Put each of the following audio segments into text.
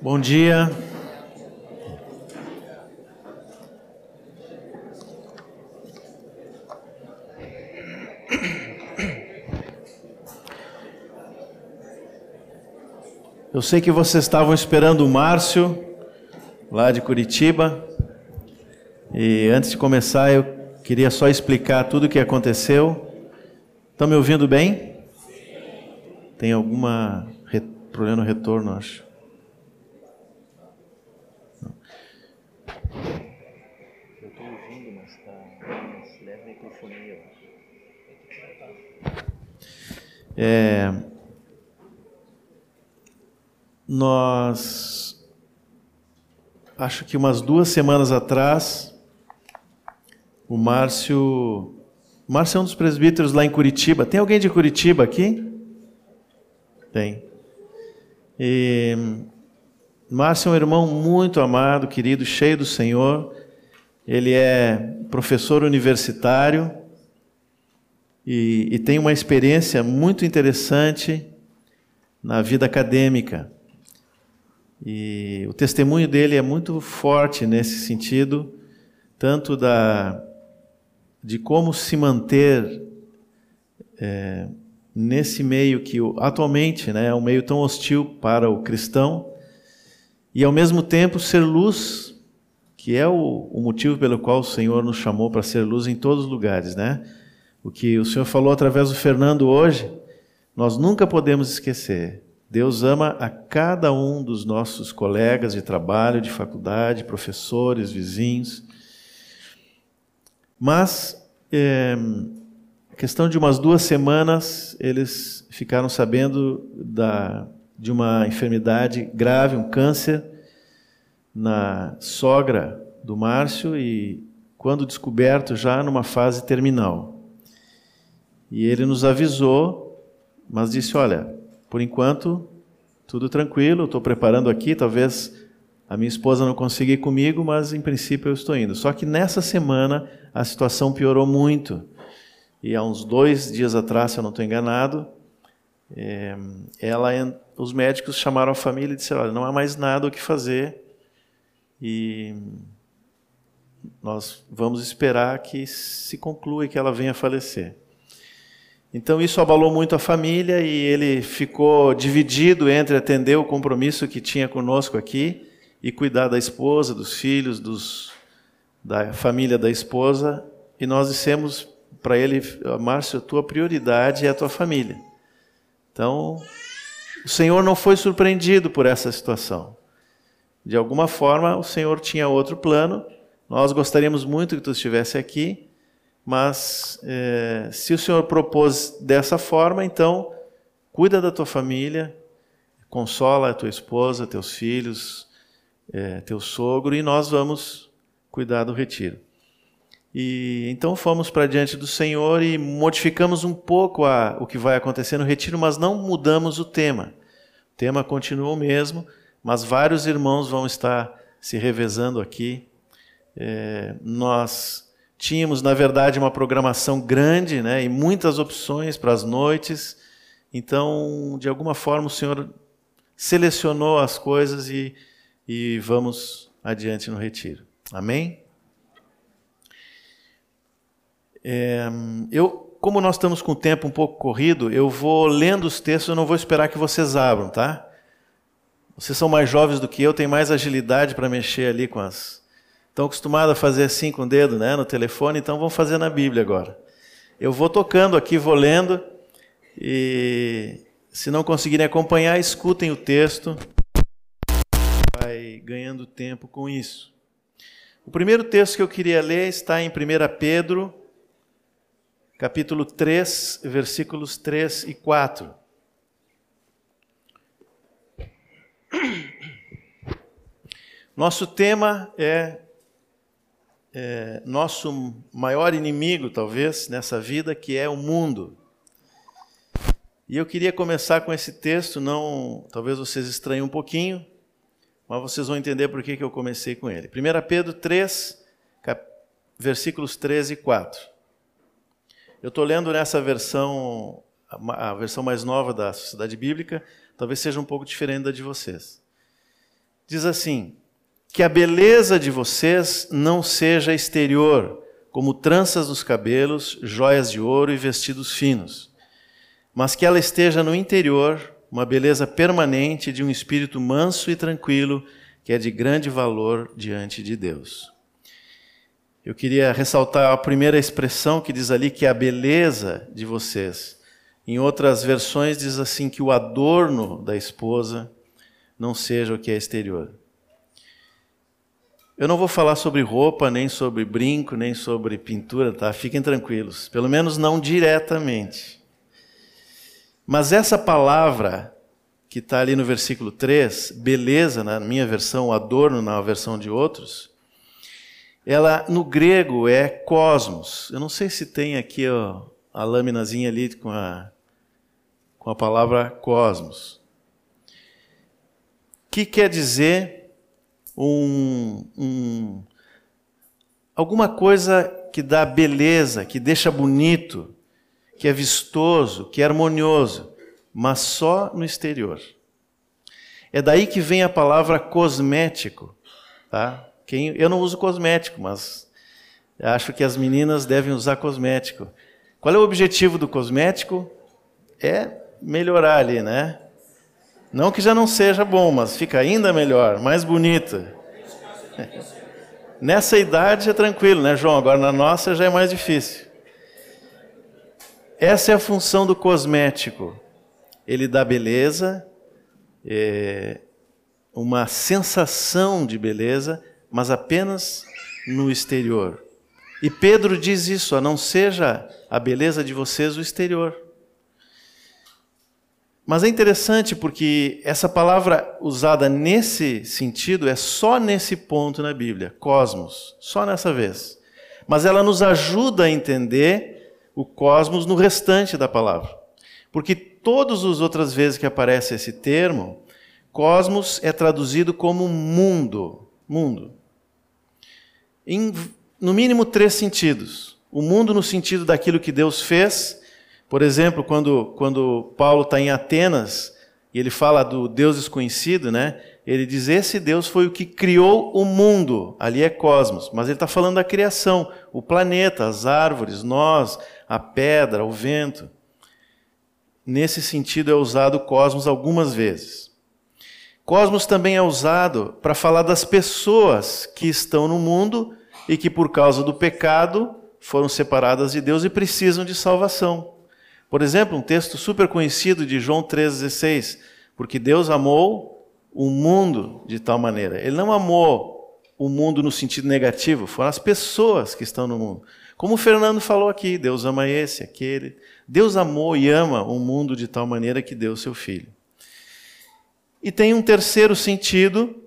Bom dia. Eu sei que vocês estavam esperando o Márcio, lá de Curitiba. E antes de começar, eu queria só explicar tudo o que aconteceu. Estão me ouvindo bem? Tem alguma re... problema no retorno, acho. Eu estou ouvindo, mas está leve microfonia. É, nós, acho que umas duas semanas atrás, o Márcio, o Márcio é um dos presbíteros lá em Curitiba. Tem alguém de Curitiba aqui? Tem. E Márcio é um irmão muito amado, querido, cheio do Senhor. Ele é professor universitário e, e tem uma experiência muito interessante na vida acadêmica. E o testemunho dele é muito forte nesse sentido, tanto da de como se manter é, nesse meio que atualmente né, é um meio tão hostil para o cristão, e ao mesmo tempo ser luz, que é o, o motivo pelo qual o Senhor nos chamou para ser luz em todos os lugares, né? O que o Senhor falou através do Fernando hoje, nós nunca podemos esquecer. Deus ama a cada um dos nossos colegas de trabalho, de faculdade, professores, vizinhos. Mas, é, questão de umas duas semanas, eles ficaram sabendo da, de uma enfermidade grave, um câncer, na sogra do Márcio e, quando descoberto, já numa fase terminal. E ele nos avisou, mas disse: Olha, por enquanto, tudo tranquilo, estou preparando aqui, talvez a minha esposa não consiga ir comigo, mas em princípio eu estou indo. Só que nessa semana a situação piorou muito. E há uns dois dias atrás, se eu não estou enganado, é, ela, os médicos chamaram a família e disseram: Olha, não há mais nada o que fazer e nós vamos esperar que se conclua e que ela venha a falecer. Então isso abalou muito a família e ele ficou dividido entre atender o compromisso que tinha conosco aqui e cuidar da esposa, dos filhos, dos, da família da esposa. E nós dissemos para ele, Márcio, a tua prioridade é a tua família. Então, o Senhor não foi surpreendido por essa situação. De alguma forma, o Senhor tinha outro plano. Nós gostaríamos muito que tu estivesse aqui, mas é, se o Senhor propôs dessa forma, então cuida da tua família, consola a tua esposa, teus filhos, é, teu sogro, e nós vamos cuidar do retiro. E então fomos para diante do Senhor e modificamos um pouco a, o que vai acontecer no retiro, mas não mudamos o tema. O tema continua o mesmo, mas vários irmãos vão estar se revezando aqui. É, nós Tínhamos, na verdade, uma programação grande né, e muitas opções para as noites. Então, de alguma forma, o Senhor selecionou as coisas e, e vamos adiante no retiro. Amém? É, eu, como nós estamos com o tempo um pouco corrido, eu vou lendo os textos, eu não vou esperar que vocês abram, tá? Vocês são mais jovens do que eu, têm mais agilidade para mexer ali com as, Estão acostumados a fazer assim com o dedo, né, no telefone, então vão fazer na Bíblia agora. Eu vou tocando aqui, vou lendo, e se não conseguirem acompanhar, escutem o texto. Vai ganhando tempo com isso. O primeiro texto que eu queria ler está em 1 Pedro, capítulo 3, versículos 3 e 4. Nosso tema é é, nosso maior inimigo, talvez, nessa vida, que é o mundo. E eu queria começar com esse texto, não, talvez vocês estranhem um pouquinho, mas vocês vão entender por que, que eu comecei com ele. 1 Pedro 3, cap, versículos 13 e 4. Eu estou lendo nessa versão, a versão mais nova da Sociedade Bíblica, talvez seja um pouco diferente da de vocês. diz assim: que a beleza de vocês não seja exterior, como tranças nos cabelos, joias de ouro e vestidos finos, mas que ela esteja no interior, uma beleza permanente de um espírito manso e tranquilo, que é de grande valor diante de Deus. Eu queria ressaltar a primeira expressão que diz ali que é a beleza de vocês. Em outras versões diz assim que o adorno da esposa não seja o que é exterior. Eu não vou falar sobre roupa, nem sobre brinco, nem sobre pintura, tá? Fiquem tranquilos. Pelo menos não diretamente. Mas essa palavra que está ali no versículo 3, beleza, na minha versão, adorno na versão de outros, ela no grego é cosmos. Eu não sei se tem aqui ó, a laminazinha ali com a, com a palavra cosmos. Que quer dizer um, um, alguma coisa que dá beleza, que deixa bonito, que é vistoso, que é harmonioso, mas só no exterior. É daí que vem a palavra cosmético, tá? Quem, eu não uso cosmético, mas acho que as meninas devem usar cosmético. Qual é o objetivo do cosmético? É melhorar ali, né? Não que já não seja bom, mas fica ainda melhor, mais bonita. Nessa idade é tranquilo, né, João? Agora na nossa já é mais difícil. Essa é a função do cosmético. Ele dá beleza, é, uma sensação de beleza, mas apenas no exterior. E Pedro diz isso: a não seja a beleza de vocês o exterior. Mas é interessante porque essa palavra usada nesse sentido é só nesse ponto na Bíblia, cosmos, só nessa vez. Mas ela nos ajuda a entender o cosmos no restante da palavra. Porque todas as outras vezes que aparece esse termo, cosmos é traduzido como mundo, mundo em, no mínimo, três sentidos. O mundo, no sentido daquilo que Deus fez. Por exemplo, quando, quando Paulo está em Atenas e ele fala do Deus desconhecido, né? Ele diz: Esse Deus foi o que criou o mundo. Ali é cosmos. Mas ele está falando da criação: o planeta, as árvores, nós, a pedra, o vento. Nesse sentido é usado cosmos algumas vezes. Cosmos também é usado para falar das pessoas que estão no mundo e que por causa do pecado foram separadas de Deus e precisam de salvação. Por exemplo, um texto super conhecido de João 3,16, porque Deus amou o mundo de tal maneira. Ele não amou o mundo no sentido negativo, foram as pessoas que estão no mundo. Como o Fernando falou aqui, Deus ama esse, aquele. Deus amou e ama o mundo de tal maneira que deu seu filho. E tem um terceiro sentido,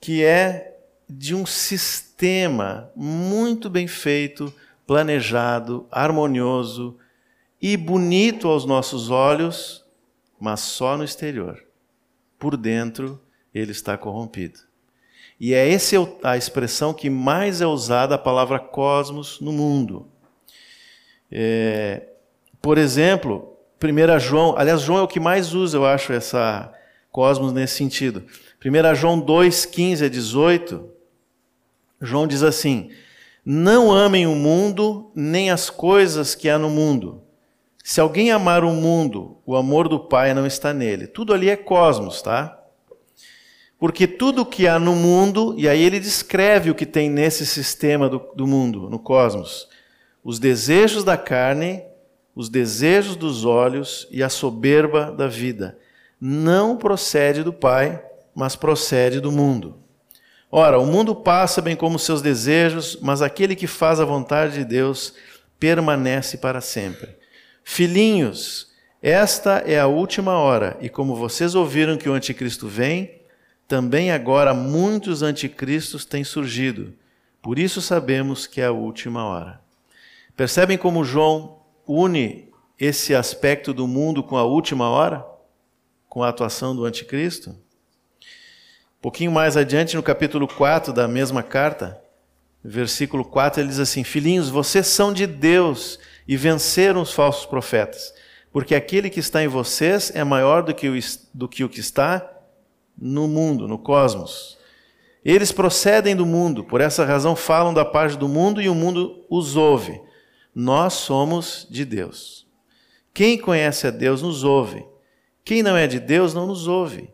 que é de um sistema muito bem feito, planejado, harmonioso e bonito aos nossos olhos, mas só no exterior. Por dentro, ele está corrompido. E é essa a expressão que mais é usada a palavra cosmos no mundo. É, por exemplo, 1 João, aliás, João é o que mais usa, eu acho, essa cosmos nesse sentido. 1 João 2, 15 a 18, João diz assim: Não amem o mundo, nem as coisas que há no mundo. Se alguém amar o mundo, o amor do Pai não está nele. Tudo ali é cosmos, tá? Porque tudo que há no mundo, e aí ele descreve o que tem nesse sistema do, do mundo, no cosmos: os desejos da carne, os desejos dos olhos e a soberba da vida. Não procede do Pai, mas procede do mundo. Ora, o mundo passa bem como seus desejos, mas aquele que faz a vontade de Deus permanece para sempre. Filhinhos, esta é a última hora, e como vocês ouviram que o anticristo vem, também agora muitos anticristos têm surgido. Por isso sabemos que é a última hora. Percebem como João une esse aspecto do mundo com a última hora? Com a atuação do anticristo? pouquinho mais adiante, no capítulo 4 da mesma carta, versículo 4, ele diz assim: Filhinhos, vocês são de Deus e venceram os falsos profetas, porque aquele que está em vocês é maior do que o, do que, o que está no mundo, no cosmos. Eles procedem do mundo, por essa razão falam da parte do mundo e o mundo os ouve. Nós somos de Deus. Quem conhece a Deus nos ouve. Quem não é de Deus não nos ouve.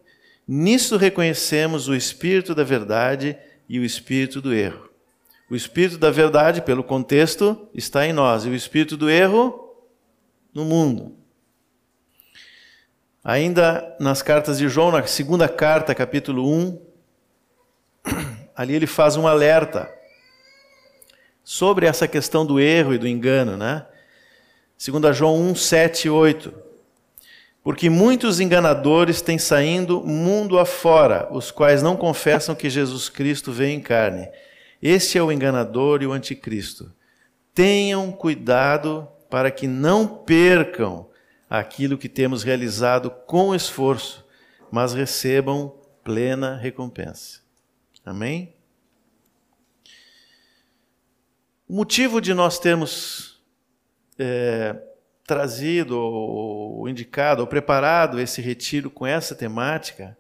Nisso reconhecemos o espírito da verdade e o espírito do erro. O espírito da verdade, pelo contexto, está em nós, e o espírito do erro no mundo. Ainda nas cartas de João, na segunda carta, capítulo 1, ali ele faz um alerta sobre essa questão do erro e do engano, né? 2 João 1, 7 e 8. Porque muitos enganadores têm saindo mundo afora, os quais não confessam que Jesus Cristo veio em carne. Este é o enganador e o anticristo. Tenham cuidado para que não percam aquilo que temos realizado com esforço, mas recebam plena recompensa. Amém? O motivo de nós termos é, trazido, ou indicado, ou preparado esse retiro com essa temática,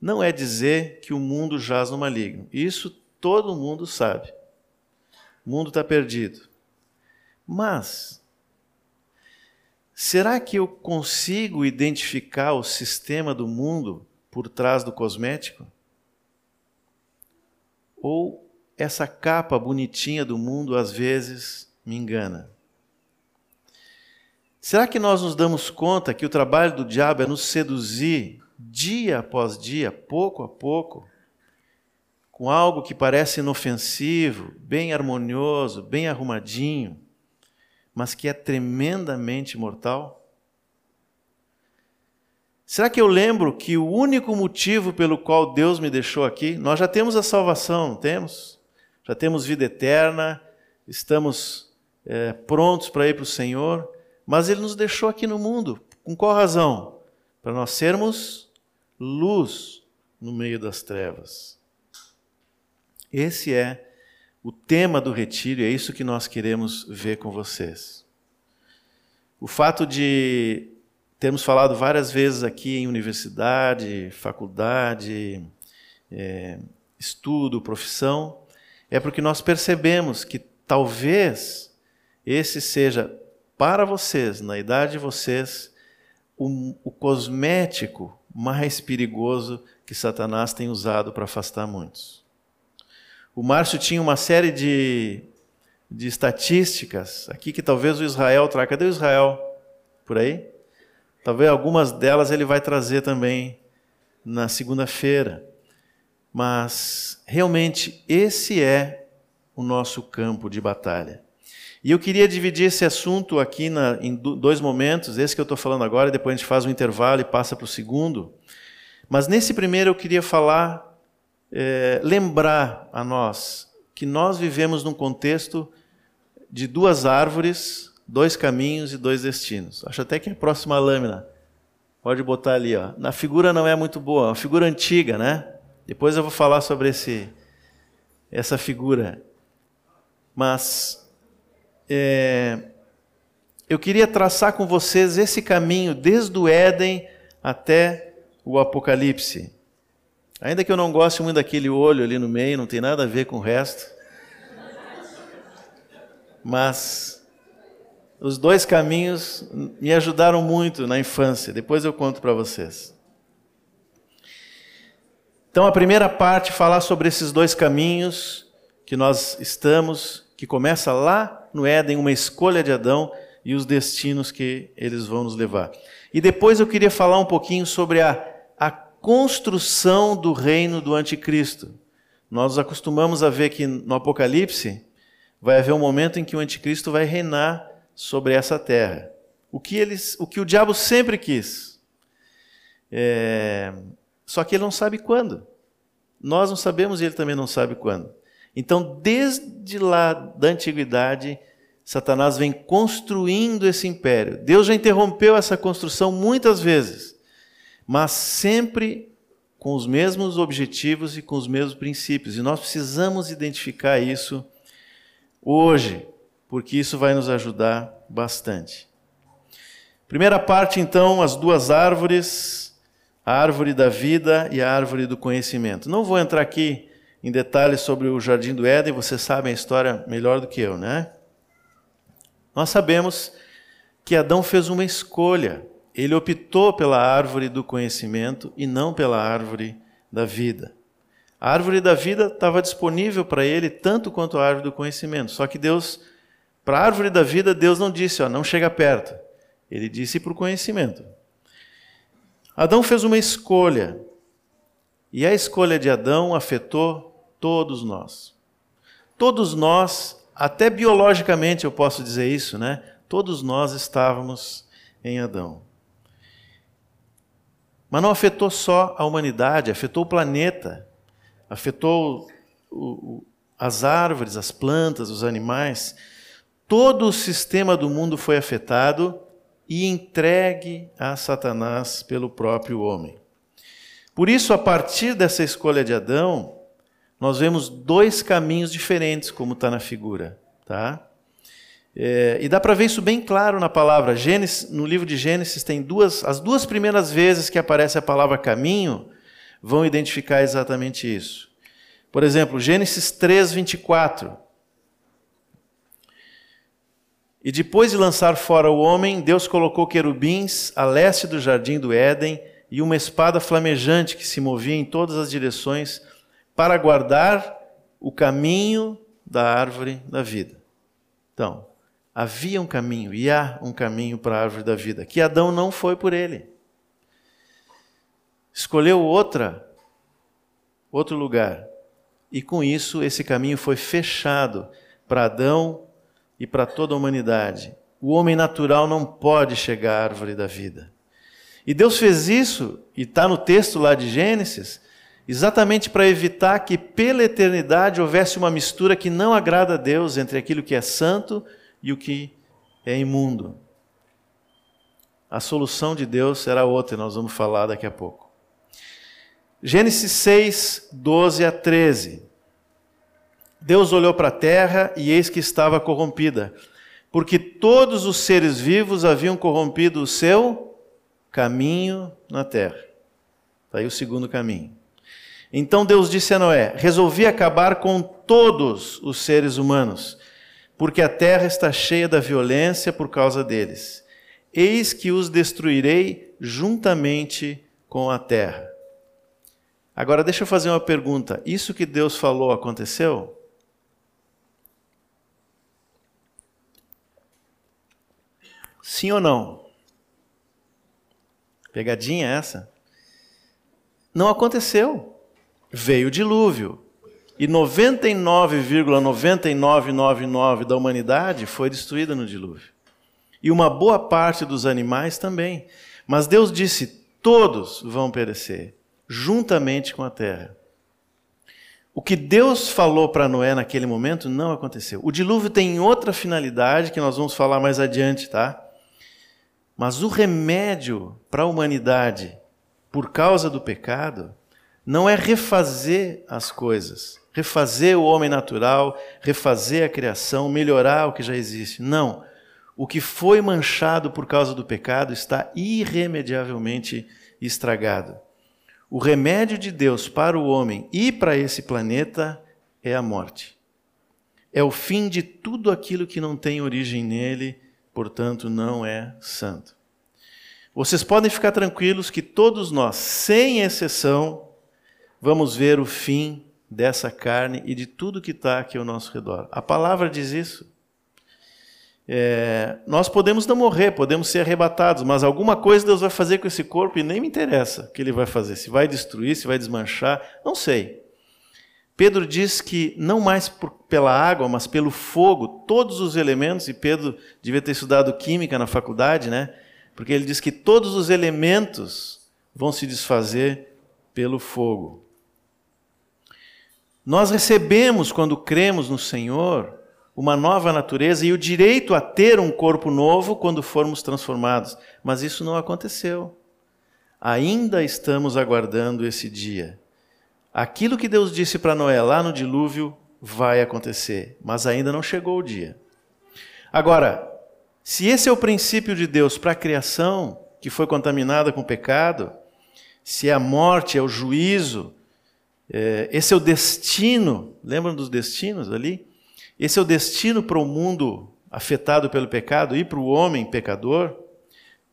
não é dizer que o mundo jaz no maligno. Isso todo mundo sabe. O mundo está perdido. Mas, será que eu consigo identificar o sistema do mundo por trás do cosmético? Ou essa capa bonitinha do mundo às vezes me engana? Será que nós nos damos conta que o trabalho do diabo é nos seduzir dia após dia, pouco a pouco, com algo que parece inofensivo, bem harmonioso, bem arrumadinho, mas que é tremendamente mortal? Será que eu lembro que o único motivo pelo qual Deus me deixou aqui, nós já temos a salvação, não temos? Já temos vida eterna, estamos é, prontos para ir para o Senhor, mas Ele nos deixou aqui no mundo. Com qual razão? Para nós sermos luz no meio das trevas. Esse é o tema do retiro, e é isso que nós queremos ver com vocês. O fato de temos falado várias vezes aqui em universidade, faculdade, é, estudo, profissão, é porque nós percebemos que talvez esse seja para vocês, na idade de vocês, o, o cosmético mais perigoso que Satanás tem usado para afastar muitos. O Márcio tinha uma série de, de estatísticas aqui que talvez o Israel traga. Cadê o Israel? Por aí? Talvez algumas delas ele vai trazer também na segunda-feira. Mas realmente esse é o nosso campo de batalha. E eu queria dividir esse assunto aqui na, em dois momentos, esse que eu estou falando agora, e depois a gente faz um intervalo e passa para o segundo. Mas nesse primeiro eu queria falar, é, lembrar a nós que nós vivemos num contexto de duas árvores dois caminhos e dois destinos. Acho até que é a próxima lâmina. Pode botar ali, ó. Na figura não é muito boa, é uma figura antiga, né? Depois eu vou falar sobre esse, essa figura. Mas é, eu queria traçar com vocês esse caminho desde o Éden até o Apocalipse. Ainda que eu não goste muito daquele olho ali no meio, não tem nada a ver com o resto. Mas os dois caminhos me ajudaram muito na infância, depois eu conto para vocês. Então, a primeira parte, falar sobre esses dois caminhos que nós estamos, que começa lá no Éden, uma escolha de Adão e os destinos que eles vão nos levar. E depois eu queria falar um pouquinho sobre a, construção do reino do anticristo. Nós acostumamos a ver que no Apocalipse vai haver um momento em que o anticristo vai reinar sobre essa terra. O que, eles, o que o diabo sempre quis. É, só que ele não sabe quando. Nós não sabemos e ele também não sabe quando. Então, desde lá da antiguidade, Satanás vem construindo esse império. Deus já interrompeu essa construção muitas vezes, mas sempre com os mesmos objetivos e com os mesmos princípios. E nós precisamos identificar isso hoje porque isso vai nos ajudar bastante. Primeira parte, então, as duas árvores. a árvore da vida e a árvore do conhecimento. Não vou entrar aqui em detalhes sobre o jardim do Éden, vocês sabem a história melhor do que eu, né? Nós sabemos que Adão fez uma escolha. Ele optou pela árvore do conhecimento e não pela árvore da vida. A árvore da vida estava disponível para ele tanto quanto a árvore do conhecimento. Só que Deus, para a árvore da vida, Deus não disse, ó, não chega perto. Ele disse para o conhecimento. Adão fez uma escolha. E a escolha de Adão afetou todos nós. Todos nós, até biologicamente eu posso dizer isso, né? Todos nós estávamos em Adão. Mas não afetou só a humanidade, afetou o planeta, afetou o, o, as árvores, as plantas, os animais. Todo o sistema do mundo foi afetado e entregue a Satanás pelo próprio homem. Por isso, a partir dessa escolha de Adão, nós vemos dois caminhos diferentes, como está na figura. Tá? É, e dá para ver isso bem claro na palavra. Gênesis, no livro de Gênesis tem duas, as duas primeiras vezes que aparece a palavra caminho vão identificar exatamente isso. Por exemplo, Gênesis 3, 24. E depois de lançar fora o homem, Deus colocou querubins a leste do jardim do Éden e uma espada flamejante que se movia em todas as direções para guardar o caminho da árvore da vida. Então, havia um caminho e há um caminho para a árvore da vida, que Adão não foi por ele. Escolheu outra outro lugar. E com isso esse caminho foi fechado para Adão e para toda a humanidade. O homem natural não pode chegar à árvore da vida. E Deus fez isso, e está no texto lá de Gênesis, exatamente para evitar que pela eternidade houvesse uma mistura que não agrada a Deus entre aquilo que é santo e o que é imundo. A solução de Deus será outra, nós vamos falar daqui a pouco. Gênesis 6, 12 a 13. Deus olhou para a terra e eis que estava corrompida, porque todos os seres vivos haviam corrompido o seu caminho na terra. Está aí o segundo caminho. Então Deus disse a Noé: Resolvi acabar com todos os seres humanos, porque a terra está cheia da violência por causa deles. Eis que os destruirei juntamente com a terra. Agora deixa eu fazer uma pergunta: isso que Deus falou aconteceu? Sim ou não? Pegadinha essa? Não aconteceu. Veio o dilúvio. E 99,9999 da humanidade foi destruída no dilúvio. E uma boa parte dos animais também. Mas Deus disse: todos vão perecer, juntamente com a terra. O que Deus falou para Noé naquele momento não aconteceu. O dilúvio tem outra finalidade que nós vamos falar mais adiante, tá? Mas o remédio para a humanidade por causa do pecado não é refazer as coisas, refazer o homem natural, refazer a criação, melhorar o que já existe. Não. O que foi manchado por causa do pecado está irremediavelmente estragado. O remédio de Deus para o homem e para esse planeta é a morte. É o fim de tudo aquilo que não tem origem nele portanto, não é santo. Vocês podem ficar tranquilos que todos nós, sem exceção, vamos ver o fim dessa carne e de tudo que está aqui ao nosso redor. A palavra diz isso. É, nós podemos não morrer, podemos ser arrebatados, mas alguma coisa Deus vai fazer com esse corpo e nem me interessa o que ele vai fazer. Se vai destruir, se vai desmanchar, não sei. Pedro diz que não mais por, pela água, mas pelo fogo, todos os elementos, e Pedro devia ter estudado química na faculdade, né? Porque ele diz que todos os elementos vão se desfazer pelo fogo. Nós recebemos, quando cremos no Senhor, uma nova natureza e o direito a ter um corpo novo quando formos transformados. Mas isso não aconteceu. Ainda estamos aguardando esse dia. Aquilo que Deus disse para Noé lá no dilúvio vai acontecer, mas ainda não chegou o dia. Agora, se esse é o princípio de Deus para a criação, que foi contaminada com pecado, se é a morte, é o juízo, esse é o destino. Lembram dos destinos ali? Esse é o destino para o mundo afetado pelo pecado e para o homem pecador.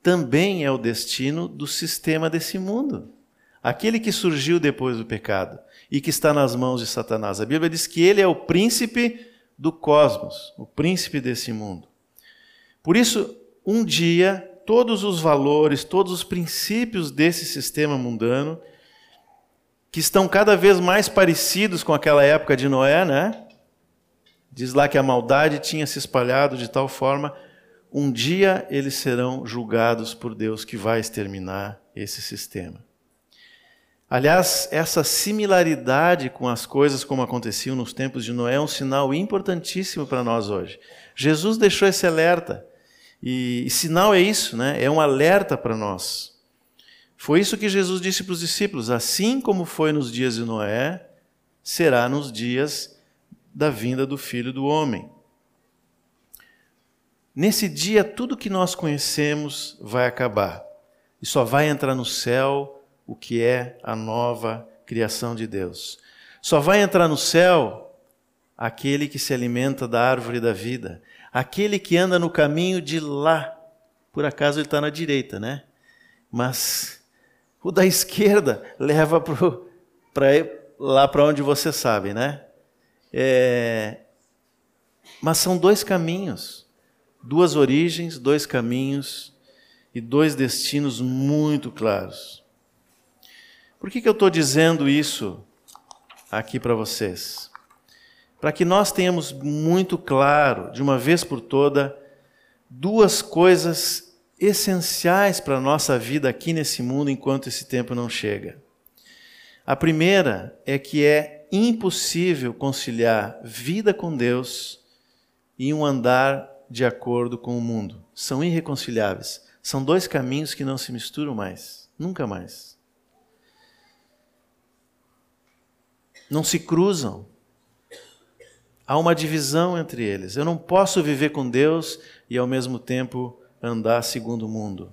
Também é o destino do sistema desse mundo. Aquele que surgiu depois do pecado e que está nas mãos de Satanás. A Bíblia diz que ele é o príncipe do cosmos, o príncipe desse mundo. Por isso, um dia, todos os valores, todos os princípios desse sistema mundano, que estão cada vez mais parecidos com aquela época de Noé, né? Diz lá que a maldade tinha se espalhado de tal forma, um dia eles serão julgados por Deus que vai exterminar esse sistema. Aliás, essa similaridade com as coisas como aconteciam nos tempos de Noé é um sinal importantíssimo para nós hoje. Jesus deixou esse alerta. E, e sinal é isso, né? É um alerta para nós. Foi isso que Jesus disse para os discípulos: assim como foi nos dias de Noé, será nos dias da vinda do Filho do Homem. Nesse dia, tudo que nós conhecemos vai acabar. E só vai entrar no céu o que é a nova criação de Deus. Só vai entrar no céu aquele que se alimenta da árvore da vida, aquele que anda no caminho de lá. Por acaso ele está na direita, né? Mas o da esquerda leva para lá para onde você sabe, né? É... Mas são dois caminhos, duas origens, dois caminhos e dois destinos muito claros. Por que, que eu estou dizendo isso aqui para vocês? Para que nós tenhamos muito claro, de uma vez por toda, duas coisas essenciais para a nossa vida aqui nesse mundo enquanto esse tempo não chega. A primeira é que é impossível conciliar vida com Deus e um andar de acordo com o mundo. São irreconciliáveis. São dois caminhos que não se misturam mais, nunca mais. não se cruzam. Há uma divisão entre eles. Eu não posso viver com Deus e ao mesmo tempo andar segundo o mundo.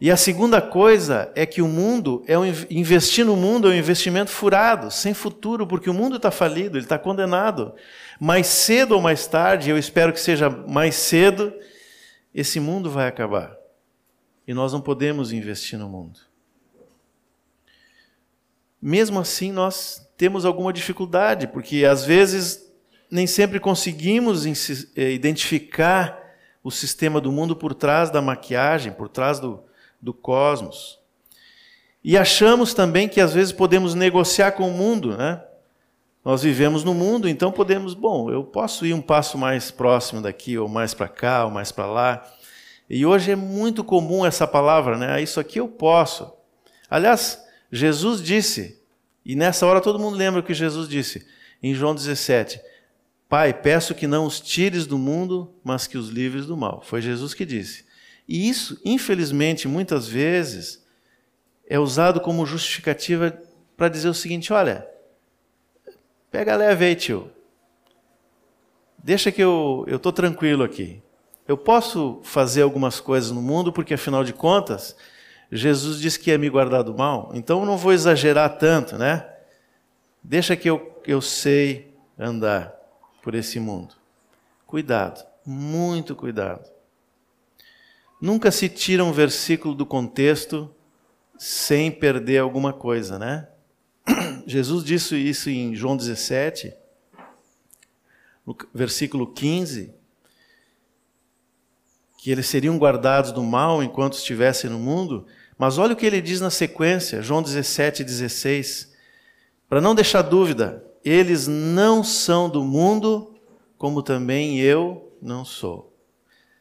E a segunda coisa é que o mundo é um, investir no mundo é um investimento furado, sem futuro, porque o mundo está falido, ele está condenado. Mais cedo ou mais tarde, eu espero que seja mais cedo, esse mundo vai acabar. E nós não podemos investir no mundo. Mesmo assim, nós temos alguma dificuldade, porque às vezes nem sempre conseguimos eh, identificar o sistema do mundo por trás da maquiagem, por trás do, do cosmos. E achamos também que às vezes podemos negociar com o mundo, né? Nós vivemos no mundo, então podemos, bom, eu posso ir um passo mais próximo daqui, ou mais para cá, ou mais para lá. E hoje é muito comum essa palavra, né? Isso aqui eu posso. Aliás, Jesus disse e nessa hora todo mundo lembra o que Jesus disse em João 17: Pai, peço que não os tires do mundo, mas que os livres do mal. Foi Jesus que disse. E isso, infelizmente, muitas vezes é usado como justificativa para dizer o seguinte: olha, pega leve aí, tio. Deixa que eu estou tranquilo aqui. Eu posso fazer algumas coisas no mundo, porque afinal de contas, Jesus disse que ia me guardar do mal, então eu não vou exagerar tanto, né? Deixa que eu, eu sei andar por esse mundo. Cuidado, muito cuidado. Nunca se tira um versículo do contexto sem perder alguma coisa, né? Jesus disse isso em João 17, no versículo 15, que eles seriam guardados do mal enquanto estivessem no mundo, mas olha o que ele diz na sequência, João 17, 16. Para não deixar dúvida, eles não são do mundo, como também eu não sou.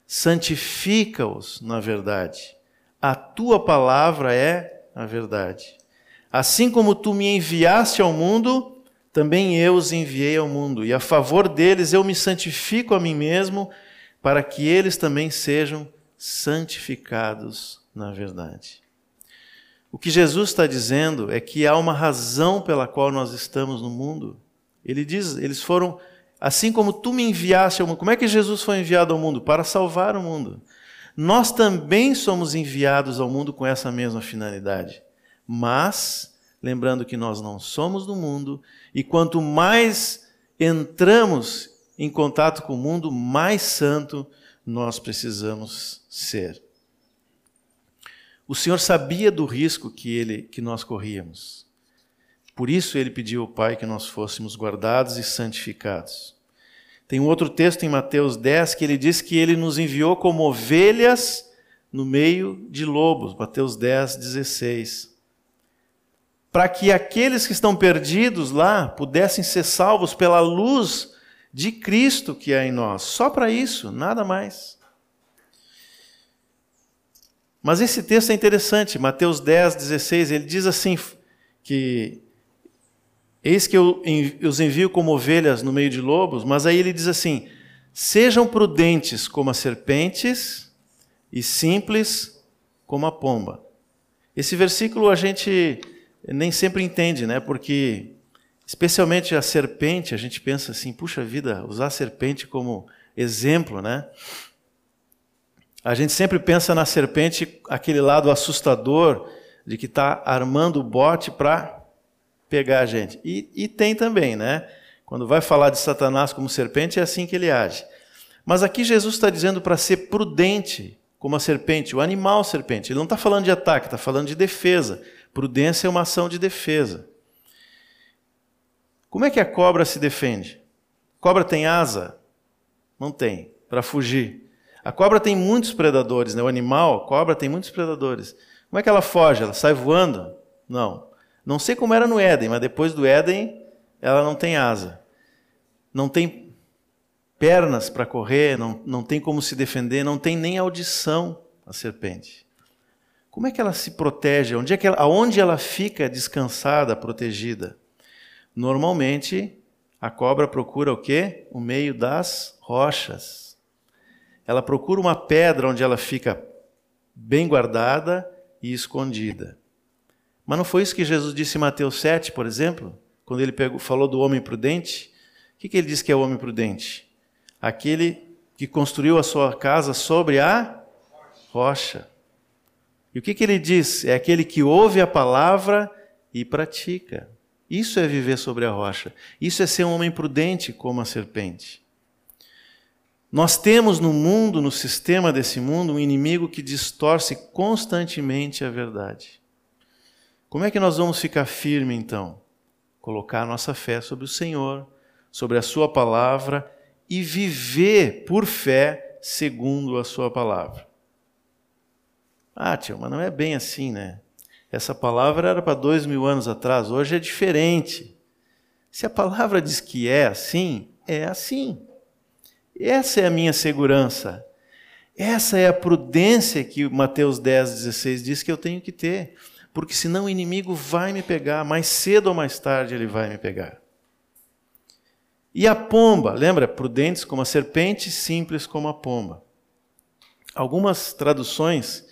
Santifica-os na verdade. A tua palavra é a verdade. Assim como tu me enviaste ao mundo, também eu os enviei ao mundo, e a favor deles eu me santifico a mim mesmo, para que eles também sejam santificados na verdade. O que Jesus está dizendo é que há uma razão pela qual nós estamos no mundo. Ele diz, eles foram, assim como tu me enviaste ao mundo. Como é que Jesus foi enviado ao mundo? Para salvar o mundo. Nós também somos enviados ao mundo com essa mesma finalidade. mas lembrando que nós não somos do mundo e quanto mais entramos em contato com o mundo, mais santo nós precisamos ser. O Senhor sabia do risco que ele que nós corríamos. Por isso ele pediu ao Pai que nós fôssemos guardados e santificados. Tem um outro texto em Mateus 10 que ele diz que ele nos enviou como ovelhas no meio de lobos. Mateus 10, 16. Para que aqueles que estão perdidos lá pudessem ser salvos pela luz de Cristo que é em nós. Só para isso, nada mais. Mas esse texto é interessante, Mateus 10, 16, ele diz assim: que eis que eu os envio como ovelhas no meio de lobos, mas aí ele diz assim: sejam prudentes como as serpentes e simples como a pomba. Esse versículo a gente nem sempre entende, né? Porque especialmente a serpente, a gente pensa assim, puxa vida, usar a serpente como exemplo, né? A gente sempre pensa na serpente, aquele lado assustador de que está armando o bote para pegar a gente. E, e, tem também, né? Quando vai falar de Satanás como serpente, é assim que ele age. Mas aqui Jesus está dizendo para ser prudente, como a serpente, o animal serpente. Ele não está falando de ataque, está falando de defesa. Prudência é uma ação de defesa. Como é que a cobra se defende? cobra tem asa? Não tem, para fugir. A cobra tem muitos predadores, né? o animal, a cobra tem muitos predadores. Como é que ela foge? Ela sai voando? Não. Não sei como era no Éden, mas depois do Éden ela não tem asa. Não tem pernas para correr, não, não tem como se defender, não tem nem audição a serpente. Como é que ela se protege? Onde é que ela, aonde ela fica descansada, protegida? Normalmente, a cobra procura o quê? O meio das rochas ela procura uma pedra onde ela fica bem guardada e escondida. Mas não foi isso que Jesus disse em Mateus 7, por exemplo, quando ele pegou, falou do homem prudente? O que, que ele diz que é o homem prudente? Aquele que construiu a sua casa sobre a rocha. E o que, que ele diz? É aquele que ouve a palavra e pratica. Isso é viver sobre a rocha. Isso é ser um homem prudente como a serpente. Nós temos no mundo, no sistema desse mundo, um inimigo que distorce constantemente a verdade. Como é que nós vamos ficar firme então? Colocar nossa fé sobre o Senhor, sobre a Sua palavra e viver por fé segundo a Sua palavra. Ah, tio, mas não é bem assim, né? Essa palavra era para dois mil anos atrás, hoje é diferente. Se a palavra diz que é assim, é assim. Essa é a minha segurança. Essa é a prudência que Mateus 10, 16 diz que eu tenho que ter. Porque senão o inimigo vai me pegar, mais cedo ou mais tarde ele vai me pegar. E a pomba, lembra? Prudentes como a serpente, simples como a pomba. Algumas traduções,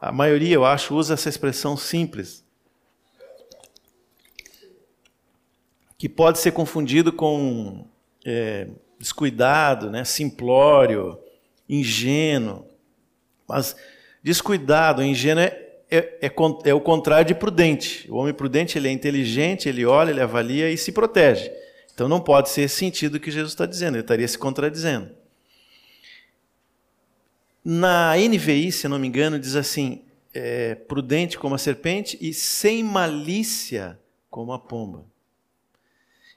a maioria eu acho, usa essa expressão simples, que pode ser confundido com é, descuidado, né? simplório, ingênuo. Mas descuidado, ingênuo é, é, é, é, o contrário de prudente. O homem prudente ele é inteligente, ele olha, ele avalia e se protege. Então não pode ser esse sentido que Jesus está dizendo, ele estaria se contradizendo. Na NVI, se não me engano, diz assim: é, prudente como a serpente e sem malícia como a pomba.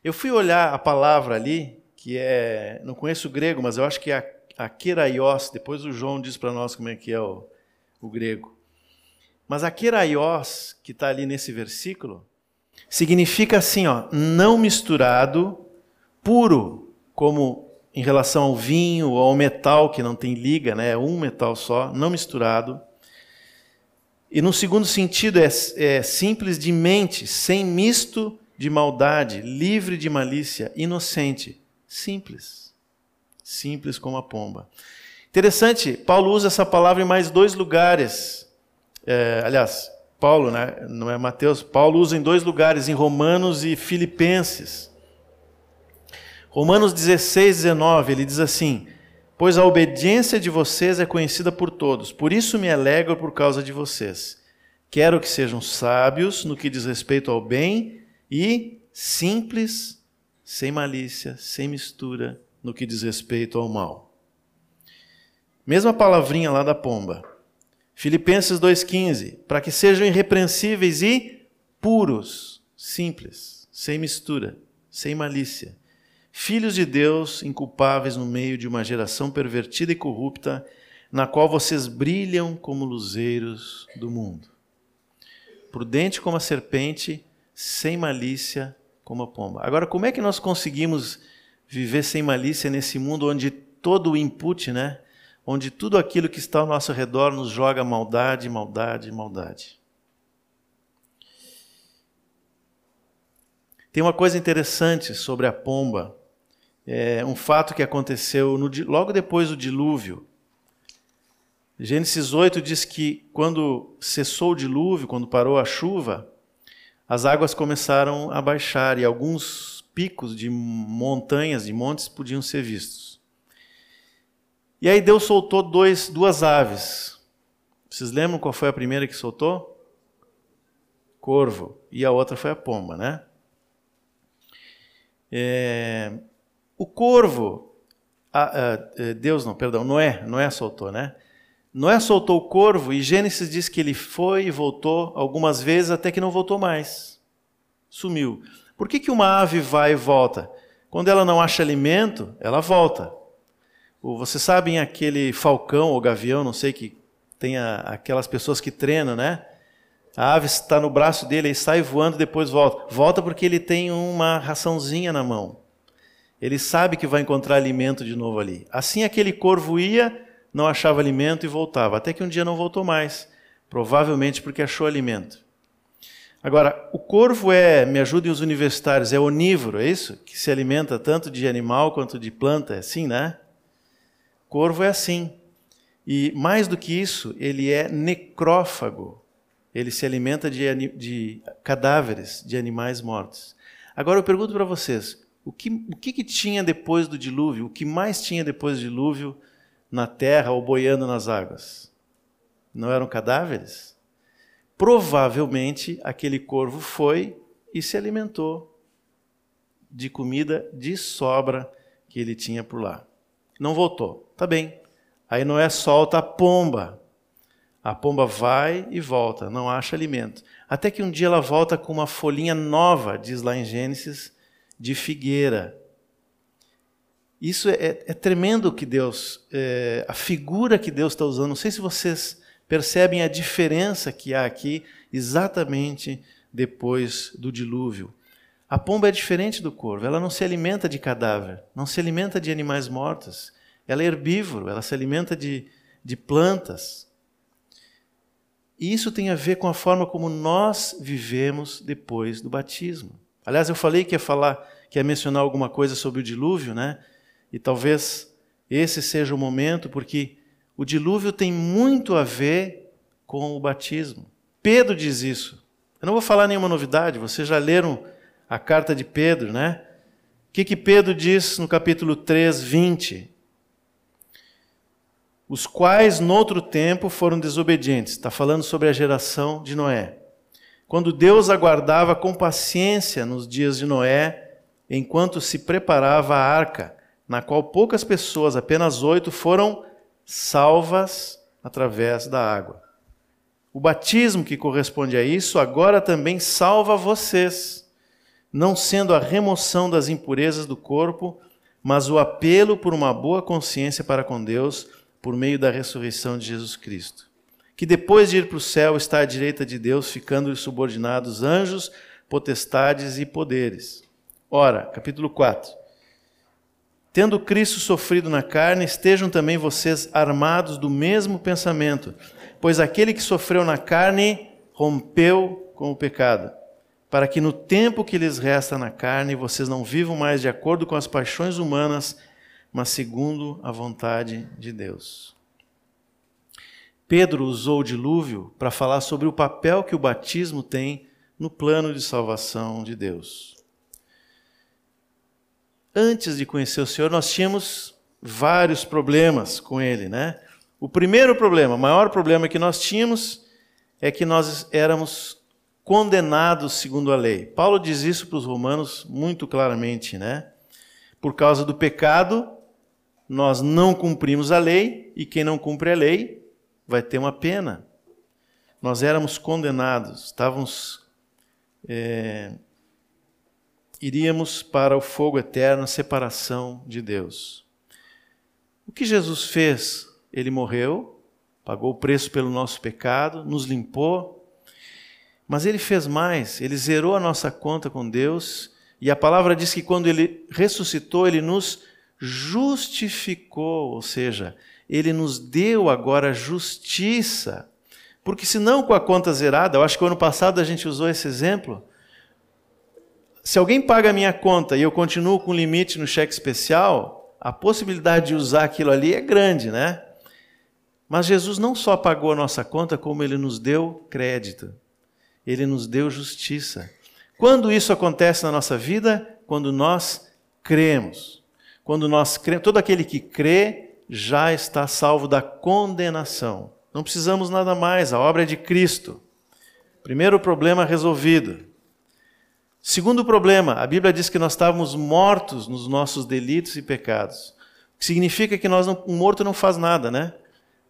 Eu fui olhar a palavra ali, que é, não conheço o grego, mas eu acho que é a, a keraios, depois o João diz para nós como é que é o, o grego. Mas a keraios, que está ali nesse versículo, significa assim, ó, não misturado, puro, como em relação ao vinho ou ao metal que não tem liga, né, é um metal só, não misturado. E no segundo sentido é, é simples de mente, sem misto de maldade, livre de malícia, inocente. Simples. Simples como a pomba. Interessante, Paulo usa essa palavra em mais dois lugares. É, aliás, Paulo, né, não é Mateus, Paulo usa em dois lugares, em Romanos e Filipenses. Romanos 16, 19, ele diz assim: Pois a obediência de vocês é conhecida por todos, por isso me alegro por causa de vocês. Quero que sejam sábios no que diz respeito ao bem e simples, sem malícia, sem mistura no que diz respeito ao mal. Mesma palavrinha lá da pomba. Filipenses 2,15: para que sejam irrepreensíveis e puros, simples, sem mistura, sem malícia. Filhos de Deus, inculpáveis no meio de uma geração pervertida e corrupta, na qual vocês brilham como luzeiros do mundo. Prudente como a serpente, sem malícia como a pomba. Agora, como é que nós conseguimos viver sem malícia nesse mundo onde todo o input, né? Onde tudo aquilo que está ao nosso redor nos joga maldade, maldade, maldade. Tem uma coisa interessante sobre a pomba, é um fato que aconteceu no, logo depois do dilúvio. Gênesis 8 diz que quando cessou o dilúvio, quando parou a chuva, as águas começaram a baixar e alguns picos de montanhas, de montes, podiam ser vistos. E aí Deus soltou dois, duas aves. Vocês lembram qual foi a primeira que soltou? Corvo. E a outra foi a pomba, né? É, o corvo, a, a, é, Deus não, perdão, Noé, Noé soltou, né? Noé soltou o corvo e Gênesis diz que ele foi e voltou algumas vezes até que não voltou mais. Sumiu. Por que, que uma ave vai e volta? Quando ela não acha alimento, ela volta. Vocês sabem aquele falcão ou gavião, não sei, que tem a, aquelas pessoas que treinam, né? A ave está no braço dele e sai voando depois volta. Volta porque ele tem uma raçãozinha na mão. Ele sabe que vai encontrar alimento de novo ali. Assim aquele corvo ia, não achava alimento e voltava. Até que um dia não voltou mais. Provavelmente porque achou alimento. Agora, o corvo é, me ajudem os universitários, é onívoro, é isso? Que se alimenta tanto de animal quanto de planta, é assim, né? Corvo é assim. E mais do que isso, ele é necrófago. Ele se alimenta de, de cadáveres de animais mortos. Agora eu pergunto para vocês: o que, o que, que tinha depois do dilúvio? O que mais tinha depois do dilúvio na terra ou boiando nas águas? Não eram cadáveres? Provavelmente aquele corvo foi e se alimentou de comida de sobra que ele tinha por lá. Não voltou. Tá bem. Aí Noé solta a pomba. A pomba vai e volta, não acha alimento. Até que um dia ela volta com uma folhinha nova, diz lá em Gênesis, de figueira. Isso é, é tremendo que Deus, é, a figura que Deus está usando. Não sei se vocês percebem a diferença que há aqui exatamente depois do dilúvio. A pomba é diferente do corvo, ela não se alimenta de cadáver, não se alimenta de animais mortos, ela é herbívoro, ela se alimenta de, de plantas. E isso tem a ver com a forma como nós vivemos depois do batismo. Aliás, eu falei que ia falar, que ia mencionar alguma coisa sobre o dilúvio, né? E talvez esse seja o momento, porque o dilúvio tem muito a ver com o batismo. Pedro diz isso. Eu não vou falar nenhuma novidade, vocês já leram a carta de Pedro, né? O que, que Pedro diz no capítulo 3, 20? Os quais, noutro tempo, foram desobedientes. Está falando sobre a geração de Noé. Quando Deus aguardava com paciência nos dias de Noé, enquanto se preparava a arca, na qual poucas pessoas, apenas oito, foram salvas através da água. O batismo que corresponde a isso agora também salva vocês, não sendo a remoção das impurezas do corpo, mas o apelo por uma boa consciência para com Deus por meio da ressurreição de Jesus Cristo, que depois de ir para o céu está à direita de Deus, ficando subordinados anjos, potestades e poderes. Ora, capítulo 4. Tendo Cristo sofrido na carne, estejam também vocês armados do mesmo pensamento, pois aquele que sofreu na carne rompeu com o pecado, para que no tempo que lhes resta na carne vocês não vivam mais de acordo com as paixões humanas, mas segundo a vontade de Deus. Pedro usou o dilúvio para falar sobre o papel que o batismo tem no plano de salvação de Deus antes de conhecer o Senhor, nós tínhamos vários problemas com Ele, né? O primeiro problema, o maior problema que nós tínhamos é que nós éramos condenados segundo a lei. Paulo diz isso para os romanos muito claramente, né? Por causa do pecado, nós não cumprimos a lei, e quem não cumpre a lei vai ter uma pena. Nós éramos condenados, estávamos. É, iríamos para o fogo eterno, a separação de Deus. O que Jesus fez? Ele morreu, pagou o preço pelo nosso pecado, nos limpou, mas ele fez mais, ele zerou a nossa conta com Deus, e a palavra diz que quando ele ressuscitou, ele nos justificou, ou seja, ele nos deu agora justiça. Porque senão com a conta zerada, eu acho que o ano passado a gente usou esse exemplo, se alguém paga a minha conta e eu continuo com limite no cheque especial, a possibilidade de usar aquilo ali é grande, né? Mas Jesus não só pagou a nossa conta, como ele nos deu crédito. Ele nos deu justiça. Quando isso acontece na nossa vida? Quando nós cremos. Quando nós cremos, todo aquele que crê já está salvo da condenação. Não precisamos nada mais, a obra é de Cristo. Primeiro problema resolvido. Segundo problema, a Bíblia diz que nós estávamos mortos nos nossos delitos e pecados. O que significa que nós não, um morto não faz nada, né?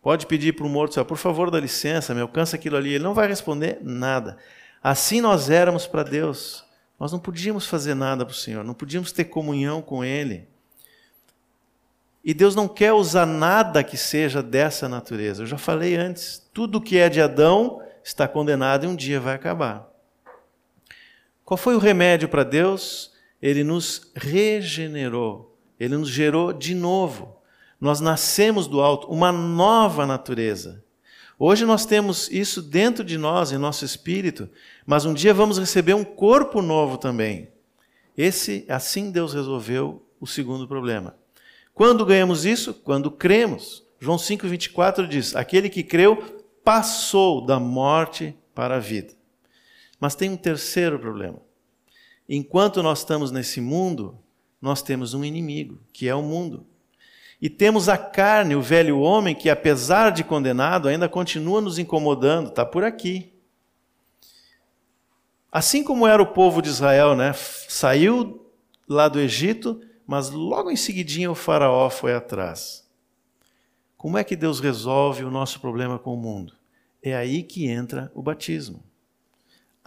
Pode pedir para o morto, por favor, dá licença, me alcança aquilo ali. Ele não vai responder nada. Assim nós éramos para Deus. Nós não podíamos fazer nada para o Senhor, não podíamos ter comunhão com Ele. E Deus não quer usar nada que seja dessa natureza. Eu já falei antes, tudo que é de Adão está condenado e um dia vai acabar. Qual foi o remédio para Deus? Ele nos regenerou, ele nos gerou de novo. Nós nascemos do alto, uma nova natureza. Hoje nós temos isso dentro de nós, em nosso espírito, mas um dia vamos receber um corpo novo também. Esse, assim Deus resolveu o segundo problema. Quando ganhamos isso? Quando cremos. João 5:24 diz: "Aquele que creu passou da morte para a vida". Mas tem um terceiro problema. Enquanto nós estamos nesse mundo, nós temos um inimigo, que é o mundo. E temos a carne, o velho homem, que apesar de condenado, ainda continua nos incomodando, está por aqui. Assim como era o povo de Israel, né? Saiu lá do Egito, mas logo em seguidinha o faraó foi atrás. Como é que Deus resolve o nosso problema com o mundo? É aí que entra o batismo.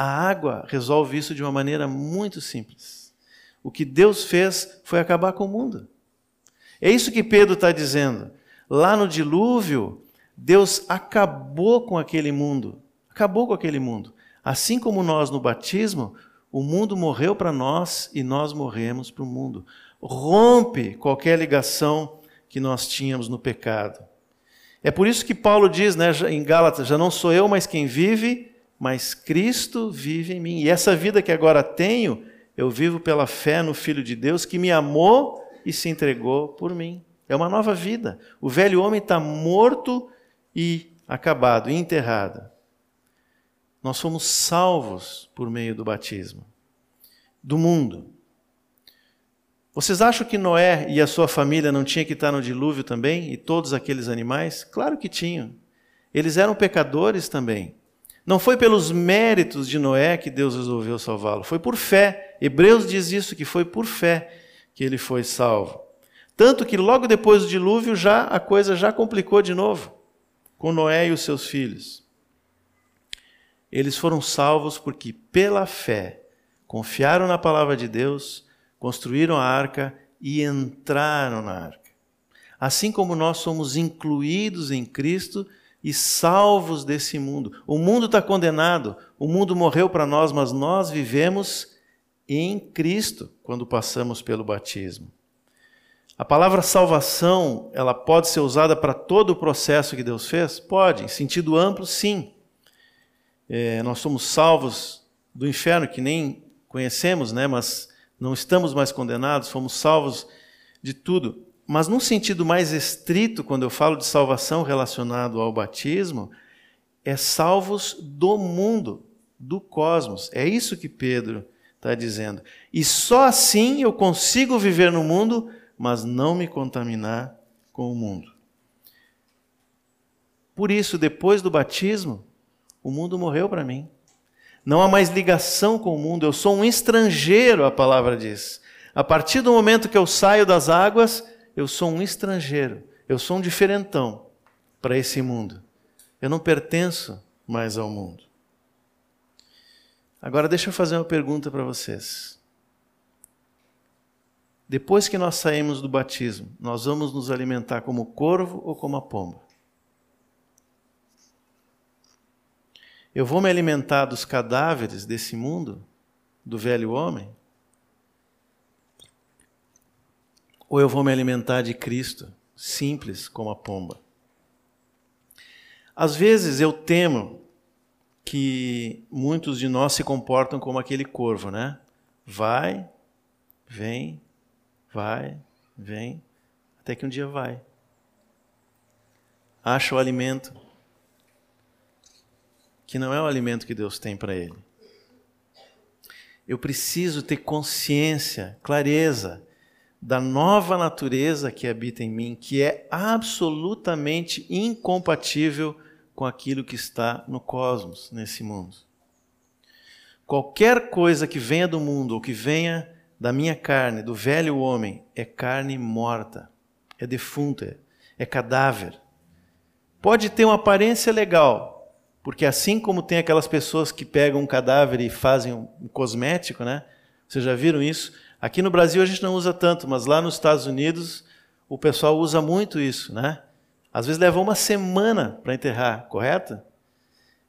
A água resolve isso de uma maneira muito simples. O que Deus fez foi acabar com o mundo. É isso que Pedro está dizendo. Lá no dilúvio, Deus acabou com aquele mundo. Acabou com aquele mundo. Assim como nós no batismo, o mundo morreu para nós e nós morremos para o mundo. Rompe qualquer ligação que nós tínhamos no pecado. É por isso que Paulo diz né, em Gálatas: já não sou eu, mas quem vive, mas Cristo vive em mim. E essa vida que agora tenho, eu vivo pela fé no Filho de Deus que me amou e se entregou por mim. É uma nova vida. O velho homem está morto e acabado, e enterrado. Nós somos salvos por meio do batismo do mundo. Vocês acham que Noé e a sua família não tinham que estar no dilúvio também? E todos aqueles animais? Claro que tinham. Eles eram pecadores também. Não foi pelos méritos de Noé que Deus resolveu salvá-lo, foi por fé. Hebreus diz isso, que foi por fé que ele foi salvo. Tanto que logo depois do dilúvio já a coisa já complicou de novo com Noé e os seus filhos. Eles foram salvos porque pela fé confiaram na palavra de Deus, construíram a arca e entraram na arca. Assim como nós somos incluídos em Cristo, e salvos desse mundo. O mundo está condenado, o mundo morreu para nós, mas nós vivemos em Cristo quando passamos pelo batismo. A palavra salvação, ela pode ser usada para todo o processo que Deus fez? Pode, em sentido amplo, sim. É, nós somos salvos do inferno, que nem conhecemos, né? mas não estamos mais condenados, fomos salvos de tudo. Mas num sentido mais estrito, quando eu falo de salvação relacionado ao batismo, é salvos do mundo, do cosmos. É isso que Pedro está dizendo. E só assim eu consigo viver no mundo, mas não me contaminar com o mundo. Por isso, depois do batismo, O mundo morreu para mim. Não há mais ligação com o mundo, eu sou um estrangeiro, a palavra diz. A partir do momento que eu saio das águas, eu sou um estrangeiro, eu sou um diferentão para esse mundo. Eu não pertenço mais ao mundo. Agora deixa eu fazer uma pergunta para vocês. Depois que nós saímos do batismo, nós vamos nos alimentar como corvo ou como a pomba? Eu vou me alimentar dos cadáveres desse mundo, do velho homem? Ou eu vou me alimentar de Cristo, simples como a pomba? Às vezes eu temo que muitos de nós se comportam como aquele corvo, né? Vai, vem, vai, vem, até que um dia vai. Acha o alimento, que não é o alimento que Deus tem para ele. Eu preciso ter consciência, clareza da nova natureza que habita em mim, que é absolutamente incompatível com aquilo que está no cosmos, nesse mundo. Qualquer coisa que venha do mundo ou que venha da minha carne, do velho homem, é carne morta, é defunta, é cadáver. Pode ter uma aparência legal, porque assim como tem aquelas pessoas que pegam um cadáver e fazem um cosmético, né? Vocês já viram isso? Aqui no Brasil a gente não usa tanto, mas lá nos Estados Unidos o pessoal usa muito isso, né? Às vezes leva uma semana para enterrar, correto?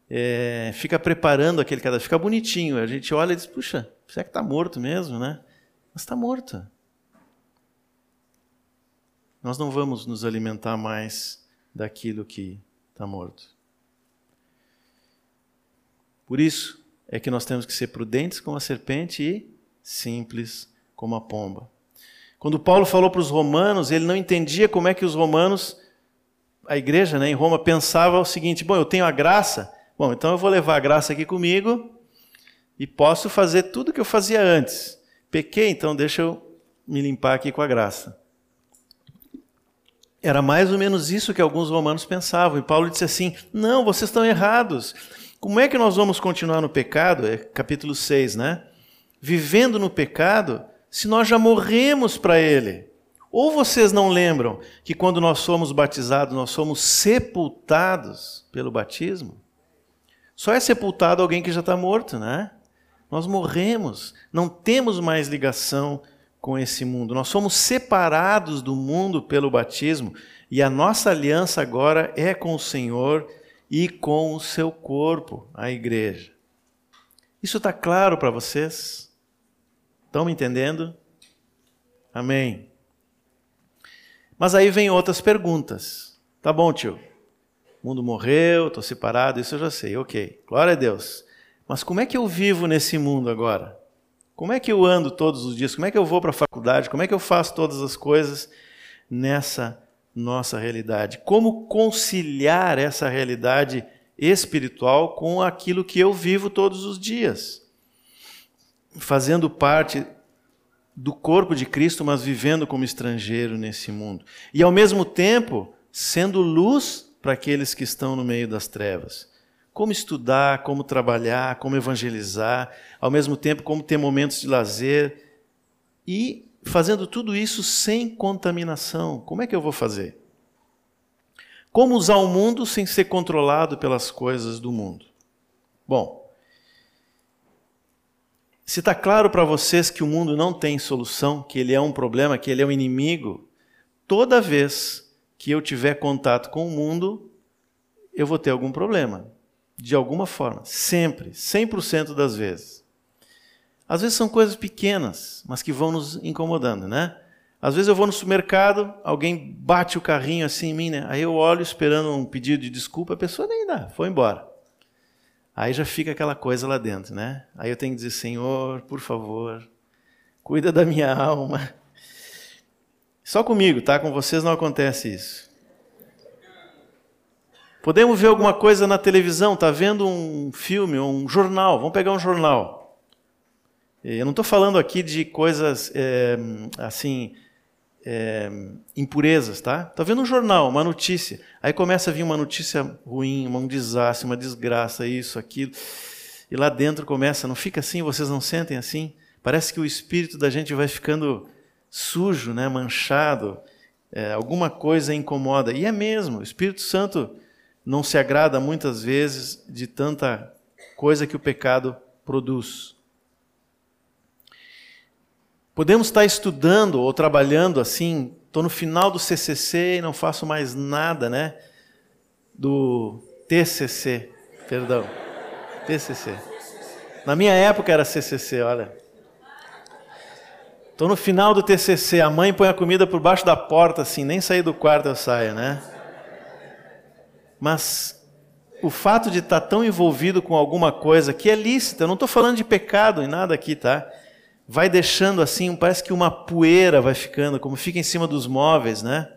É, fica preparando aquele cadáver, fica bonitinho. A gente olha e diz: puxa, será que está morto mesmo, né? Mas está morto. Nós não vamos nos alimentar mais daquilo que está morto. Por isso é que nós temos que ser prudentes como a serpente e simples como a pomba. Quando Paulo falou para os romanos, ele não entendia como é que os romanos, a igreja né, em Roma, pensava o seguinte: bom, eu tenho a graça, bom, então eu vou levar a graça aqui comigo e posso fazer tudo o que eu fazia antes. Pequei, então deixa eu me limpar aqui com a graça. Era mais ou menos isso que alguns romanos pensavam. E Paulo disse assim: não, vocês estão errados. Como é que nós vamos continuar no pecado? É capítulo 6, né? Vivendo no pecado, se nós já morremos para ele. Ou vocês não lembram que quando nós somos batizados, nós somos sepultados pelo batismo? Só é sepultado alguém que já está morto, né? Nós morremos, não temos mais ligação com esse mundo. Nós somos separados do mundo pelo batismo e a nossa aliança agora é com o Senhor e com o seu corpo, a igreja. Isso está claro para vocês? Estão me entendendo? Amém. Mas aí vem outras perguntas. Tá bom, tio. O mundo morreu, estou separado, isso eu já sei. Ok, glória a Deus. Mas como é que eu vivo nesse mundo agora? Como é que eu ando todos os dias? Como é que eu vou para a faculdade? Como é que eu faço todas as coisas nessa nossa realidade. Como conciliar essa realidade espiritual com aquilo que eu vivo todos os dias? Fazendo parte do corpo de Cristo, mas vivendo como estrangeiro nesse mundo. E ao mesmo tempo, sendo luz para aqueles que estão no meio das trevas. Como estudar, como trabalhar, como evangelizar, ao mesmo tempo, como ter momentos de lazer e fazendo tudo isso sem contaminação. Como é que eu vou fazer? Como usar o mundo sem ser controlado pelas coisas do mundo? Bom, se está claro para vocês que o mundo não tem solução, que ele é um problema, que ele é um inimigo, toda vez que eu tiver contato com o mundo, eu vou ter algum problema, de alguma forma, sempre, 100% das vezes. Às vezes são coisas pequenas, mas que vão nos incomodando, né? Às vezes eu vou no supermercado, alguém bate o carrinho assim em mim, né? Aí eu olho esperando um pedido de desculpa, a pessoa nem dá, foi embora. Aí já fica aquela coisa lá dentro, né? Aí eu tenho que dizer, Senhor, por favor, cuida da minha alma. Só comigo, tá? Com vocês não acontece isso. Podemos ver alguma coisa na televisão, tá vendo um filme, um jornal, vamos pegar um jornal. Eu não estou falando aqui de coisas é, assim é, impurezas, tá? Tá vendo um jornal, uma notícia. Aí começa a vir uma notícia ruim, um desastre, uma desgraça, isso, aquilo. E lá dentro começa, não fica assim, vocês não sentem assim? Parece que o espírito da gente vai ficando sujo, né, manchado. É, alguma coisa incomoda. E é mesmo, o Espírito Santo não se agrada muitas vezes de tanta coisa que o pecado produz. Podemos estar estudando ou trabalhando assim, estou no final do CCC e não faço mais nada, né? Do TCC, perdão, TCC. Na minha época era CCC, olha. Estou no final do TCC, a mãe põe a comida por baixo da porta, assim, nem sair do quarto eu saio, né? Mas o fato de estar tão envolvido com alguma coisa que é lícita, eu não estou falando de pecado em nada aqui, tá? Vai deixando assim, parece que uma poeira vai ficando, como fica em cima dos móveis, né?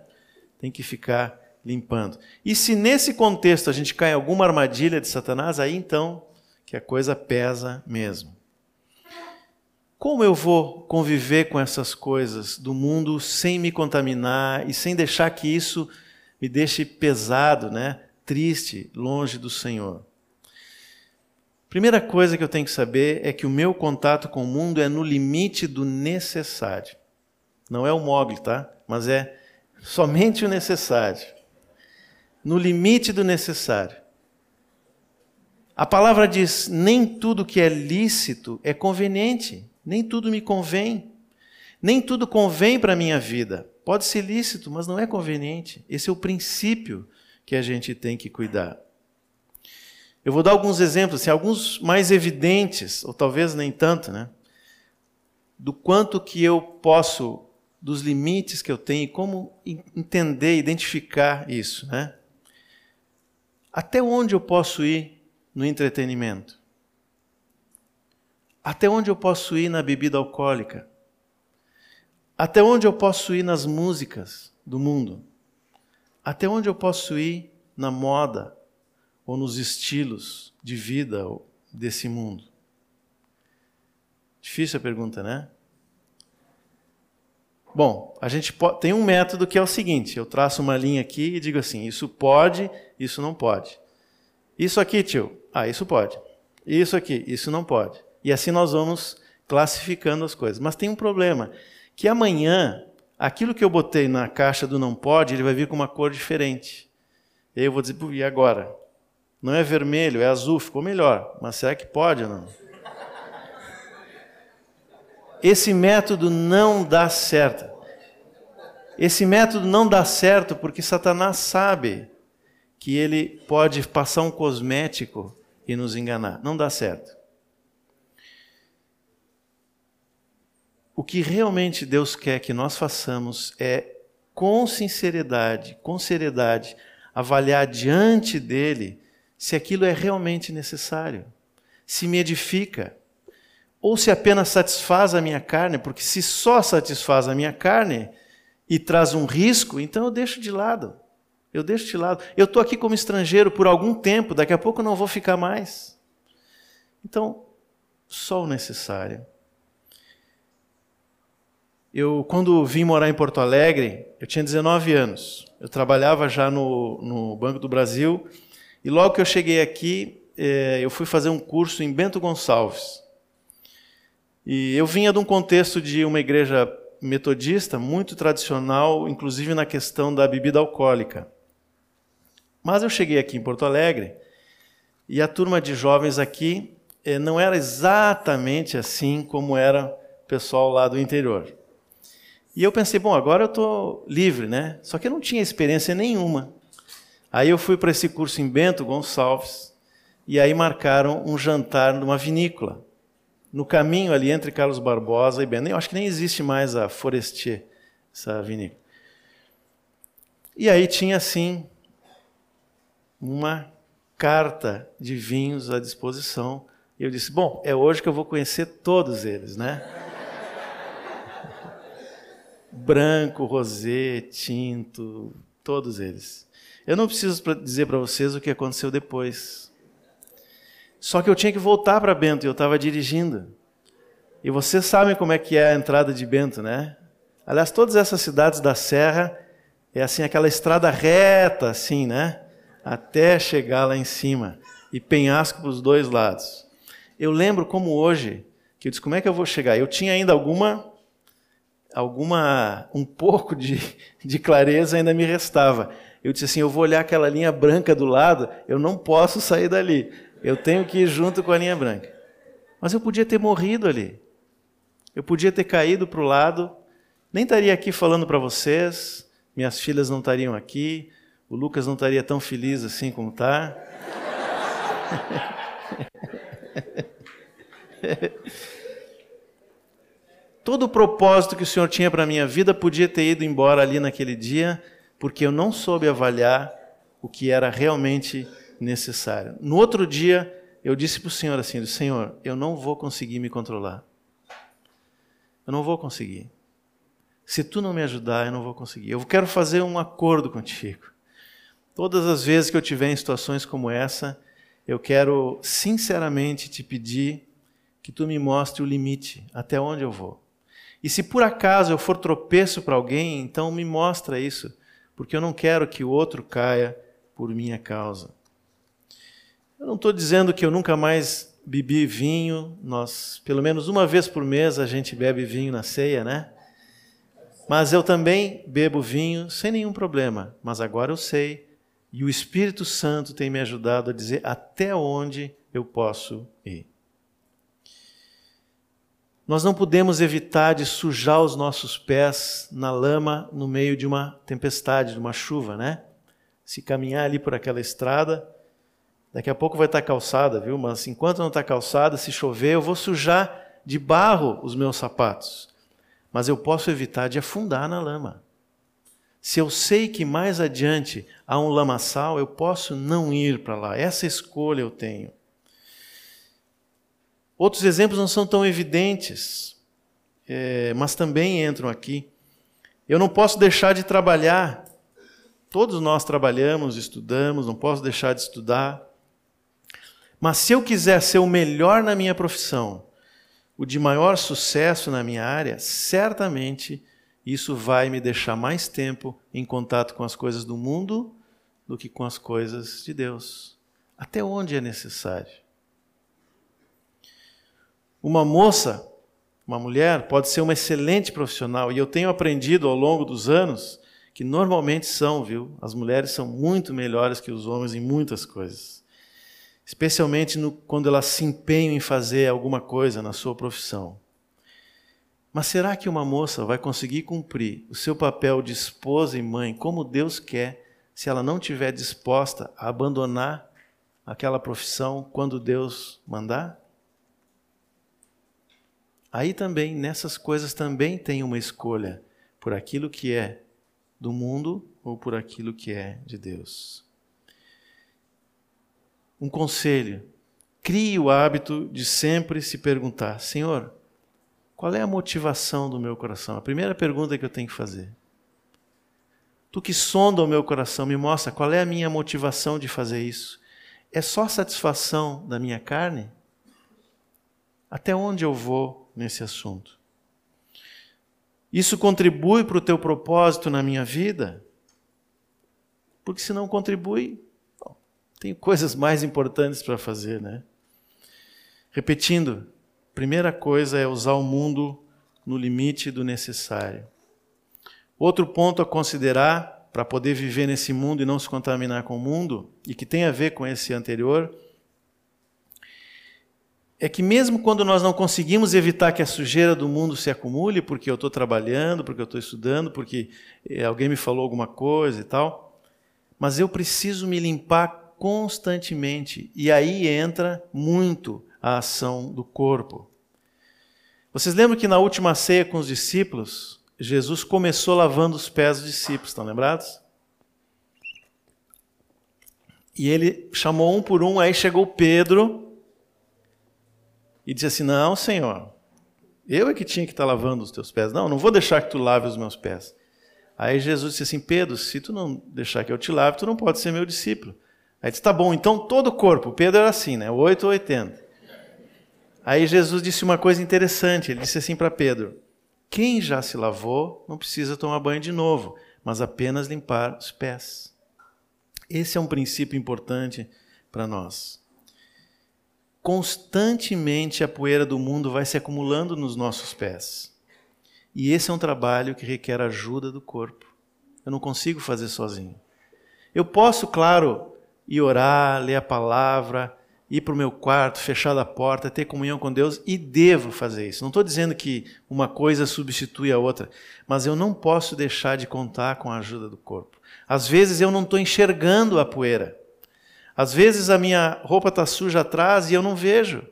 Tem que ficar limpando. E se nesse contexto a gente cai em alguma armadilha de Satanás, aí então que a coisa pesa mesmo. Como eu vou conviver com essas coisas do mundo sem me contaminar e sem deixar que isso me deixe pesado, né? Triste, longe do Senhor. Primeira coisa que eu tenho que saber é que o meu contato com o mundo é no limite do necessário. Não é o mogli, tá? Mas é somente o necessário. No limite do necessário. A palavra diz: nem tudo que é lícito é conveniente, nem tudo me convém, nem tudo convém para a minha vida. Pode ser lícito, mas não é conveniente. Esse é o princípio que a gente tem que cuidar. Eu vou dar alguns exemplos, assim, alguns mais evidentes, ou talvez nem tanto, né? Do quanto que eu posso, dos limites que eu tenho e como entender, identificar isso, né? Até onde eu posso ir no entretenimento? Até onde eu posso ir na bebida alcoólica? Até onde eu posso ir nas músicas do mundo? Até onde eu posso ir na moda, ou nos estilos de vida desse mundo? Difícil a pergunta, né? Bom, a gente tem um método que é o seguinte: eu traço uma linha aqui e digo assim, isso pode, isso não pode. Isso aqui, tio, ah, isso pode. Isso aqui, isso não pode. E assim nós vamos classificando as coisas. Mas tem um problema, que amanhã, aquilo que eu botei na caixa do não pode, ele vai vir com uma cor diferente. E aí eu vou dizer, e agora? Não é vermelho, é azul, ficou melhor. Mas será que pode ou não? Esse método não dá certo. Esse método não dá certo porque Satanás sabe que ele pode passar um cosmético e nos enganar. Não dá certo. O que realmente Deus quer que nós façamos é, com sinceridade, com seriedade, avaliar diante dele se aquilo é realmente necessário, se me edifica, ou se apenas satisfaz a minha carne, porque se só satisfaz a minha carne e traz um risco, então eu deixo de lado. Eu deixo de lado. Eu estou aqui como estrangeiro por algum tempo, daqui a pouco eu não vou ficar mais. Então, só o necessário. Eu, quando vim morar em Porto Alegre, eu tinha 19 anos. Eu trabalhava já no, no Banco do Brasil e logo que eu cheguei aqui, é, eu fui fazer um curso em Bento Gonçalves. E eu vinha de um contexto de uma igreja metodista muito tradicional, inclusive na questão da bebida alcoólica. Mas eu cheguei aqui em Porto Alegre e a turma de jovens aqui é, não era exatamente assim como era o pessoal lá do interior. E eu pensei, bom, agora eu estou livre, né? Só que eu não tinha experiência nenhuma. Aí eu fui para esse curso em Bento Gonçalves e aí marcaram um jantar numa vinícola. No caminho ali entre Carlos Barbosa e Bento. Eu acho que nem existe mais a Forestier, essa vinícola. E aí tinha assim uma carta de vinhos à disposição. E eu disse: "Bom, é hoje que eu vou conhecer todos eles, né?" Branco, rosé, tinto, todos eles. Eu não preciso dizer para vocês o que aconteceu depois. Só que eu tinha que voltar para Bento e eu estava dirigindo. E vocês sabem como é que é a entrada de Bento, né? Aliás, todas essas cidades da Serra é assim aquela estrada reta, assim, né? Até chegar lá em cima e penhasco para os dois lados. Eu lembro como hoje que eu disse como é que eu vou chegar. Eu tinha ainda alguma alguma um pouco de, de clareza ainda me restava. Eu disse assim, eu vou olhar aquela linha branca do lado, eu não posso sair dali. Eu tenho que ir junto com a linha branca. Mas eu podia ter morrido ali. Eu podia ter caído para o lado, nem estaria aqui falando para vocês, minhas filhas não estariam aqui, o Lucas não estaria tão feliz assim como está. Todo o propósito que o Senhor tinha para a minha vida podia ter ido embora ali naquele dia, porque eu não soube avaliar o que era realmente necessário. No outro dia, eu disse para o Senhor assim: Senhor, eu não vou conseguir me controlar. Eu não vou conseguir. Se tu não me ajudar, eu não vou conseguir. Eu quero fazer um acordo contigo. Todas as vezes que eu tiver em situações como essa, eu quero sinceramente te pedir que tu me mostre o limite, até onde eu vou. E se por acaso eu for tropeço para alguém, então me mostra isso, porque eu não quero que o outro caia por minha causa. Eu não estou dizendo que eu nunca mais bebi vinho, nós, pelo menos uma vez por mês, a gente bebe vinho na ceia, né? Mas eu também bebo vinho sem nenhum problema, mas agora eu sei, e o Espírito Santo tem me ajudado a dizer até onde eu posso ir. Nós não podemos evitar de sujar os nossos pés na lama no meio de uma tempestade, de uma chuva, né? Se caminhar ali por aquela estrada, Daqui a pouco vai estar calçada, viu? Mas enquanto não está calçada, se chover, eu vou sujar de barro os meus sapatos. Mas eu posso evitar de afundar na lama. Se eu sei que mais adiante há um lamaçal, eu posso não ir para lá. Essa escolha eu tenho. Outros exemplos não são tão evidentes, é, mas também entram aqui. Eu não posso deixar de trabalhar. Todos nós trabalhamos, estudamos, não posso deixar de estudar. Mas se eu quiser ser o melhor na minha profissão, o de maior sucesso na minha área, certamente isso vai me deixar mais tempo em contato com as coisas do mundo do que com as coisas de Deus. Até onde é necessário. Uma moça, uma mulher, pode ser uma excelente profissional, e eu tenho aprendido ao longo dos anos que normalmente são, viu? As mulheres são muito melhores que os homens em muitas coisas especialmente no, quando elas se empenham em fazer alguma coisa na sua profissão. Mas será que uma moça vai conseguir cumprir o seu papel de esposa e mãe como Deus quer se ela não estiver disposta a abandonar aquela profissão quando Deus mandar? Aí também, nessas coisas também tem uma escolha por aquilo que é do mundo ou por aquilo que é de Deus um conselho. Crie o hábito de sempre se perguntar: Senhor, qual é a motivação do meu coração? A primeira pergunta que eu tenho que fazer. Tu que sonda o meu coração, me mostra qual é a minha motivação de fazer isso. É só satisfação da minha carne? Até onde eu vou nesse assunto? Isso contribui para o teu propósito na minha vida? Porque se não contribui, tenho coisas mais importantes para fazer, né? Repetindo, primeira coisa é usar o mundo no limite do necessário. Outro ponto a considerar para poder viver nesse mundo e não se contaminar com o mundo, e que tem a ver com esse anterior, é que mesmo quando nós não conseguimos evitar que a sujeira do mundo se acumule, porque eu estou trabalhando, porque eu estou estudando, porque eh, alguém me falou alguma coisa e tal, mas eu preciso me limpar constantemente. E aí entra muito a ação do corpo. Vocês lembram que na última ceia com os discípulos, Jesus começou lavando os pés dos discípulos, estão lembrados? E ele chamou um por um, aí chegou Pedro e disse assim: Não, Senhor, eu é que tinha que estar lavando os teus pés. Não, não vou deixar que tu lave os meus pés. Aí Jesus disse assim: Pedro, se tu não deixar que eu te lave, tu não pode ser meu discípulo. Aí disse, tá bom, então todo o corpo. Pedro era assim, né? 8 ou 80. Aí Jesus disse uma coisa interessante. Ele disse assim para Pedro: Quem já se lavou não precisa tomar banho de novo, mas apenas limpar os pés. Esse é um princípio importante para nós. Constantemente a poeira do mundo vai se acumulando nos nossos pés. E esse é um trabalho que requer ajuda do corpo. Eu não consigo fazer sozinho. Eu posso, claro, ir orar, ler a palavra, ir para o meu quarto, fechar a porta, ter comunhão com Deus e devo fazer isso. Não estou dizendo que uma coisa substitui a outra, mas eu não posso deixar de contar com a ajuda do corpo. Às vezes eu não estou enxergando a poeira. Às vezes a minha roupa está suja atrás e eu não vejo.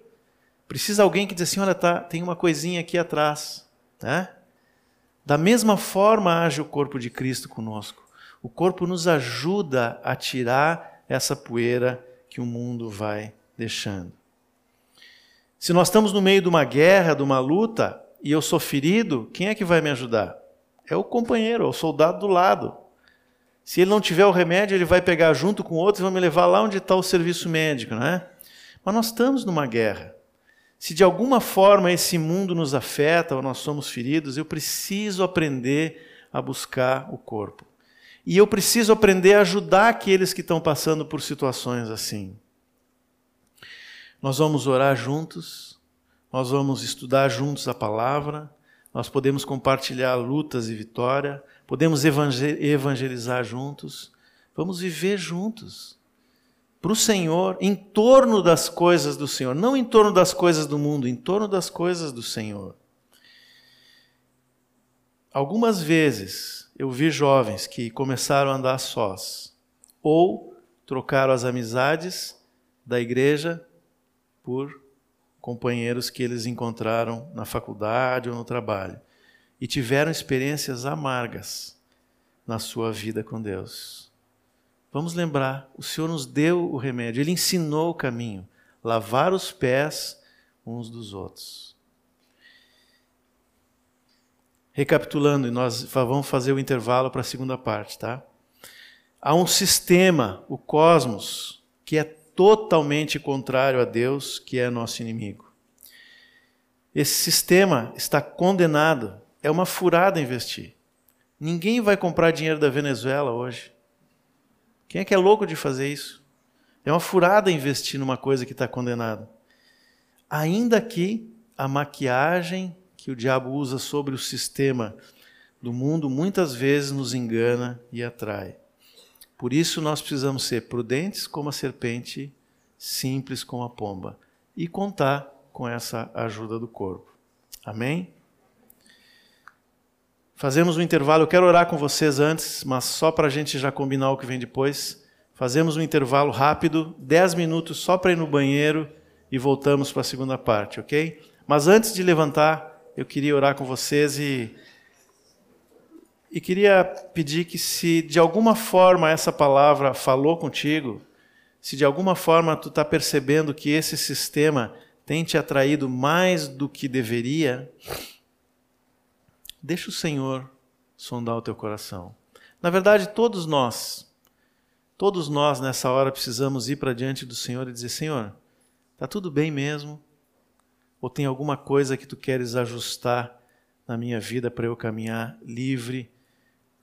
Precisa alguém que diz assim: olha, tá, tem uma coisinha aqui atrás. Né? Da mesma forma age o corpo de Cristo conosco. O corpo nos ajuda a tirar essa poeira que o mundo vai deixando. Se nós estamos no meio de uma guerra, de uma luta, e eu sou ferido, quem é que vai me ajudar? É o companheiro, é o soldado do lado. Se ele não tiver o remédio, ele vai pegar junto com outros e vai me levar lá onde está o serviço médico, não é? Mas nós estamos numa guerra. Se de alguma forma esse mundo nos afeta ou nós somos feridos, eu preciso aprender a buscar o corpo. E eu preciso aprender a ajudar aqueles que estão passando por situações assim. Nós vamos orar juntos, nós vamos estudar juntos a palavra, nós podemos compartilhar lutas e vitória, podemos evangelizar juntos, vamos viver juntos para o Senhor, em torno das coisas do Senhor, não em torno das coisas do mundo, em torno das coisas do Senhor. Algumas vezes eu vi jovens que começaram a andar sós, ou trocaram as amizades da igreja por companheiros que eles encontraram na faculdade ou no trabalho e tiveram experiências amargas na sua vida com Deus. Vamos lembrar, o Senhor nos deu o remédio, Ele ensinou o caminho, lavar os pés uns dos outros. Recapitulando, e nós vamos fazer o intervalo para a segunda parte, tá? Há um sistema, o cosmos, que é totalmente contrário a Deus, que é nosso inimigo. Esse sistema está condenado, é uma furada investir. Ninguém vai comprar dinheiro da Venezuela hoje. Quem é que é louco de fazer isso? É uma furada investir numa coisa que está condenada. Ainda que a maquiagem que o diabo usa sobre o sistema do mundo muitas vezes nos engana e atrai. Por isso nós precisamos ser prudentes como a serpente, simples como a pomba e contar com essa ajuda do corpo. Amém? Fazemos um intervalo. Eu quero orar com vocês antes, mas só para a gente já combinar o que vem depois. Fazemos um intervalo rápido, 10 minutos só para ir no banheiro e voltamos para a segunda parte, ok? Mas antes de levantar, eu queria orar com vocês e e queria pedir que, se de alguma forma essa palavra falou contigo, se de alguma forma tu está percebendo que esse sistema tem te atraído mais do que deveria, deixa o Senhor sondar o teu coração. Na verdade, todos nós, todos nós nessa hora precisamos ir para diante do Senhor e dizer: Senhor, está tudo bem mesmo? Ou tem alguma coisa que tu queres ajustar na minha vida para eu caminhar livre?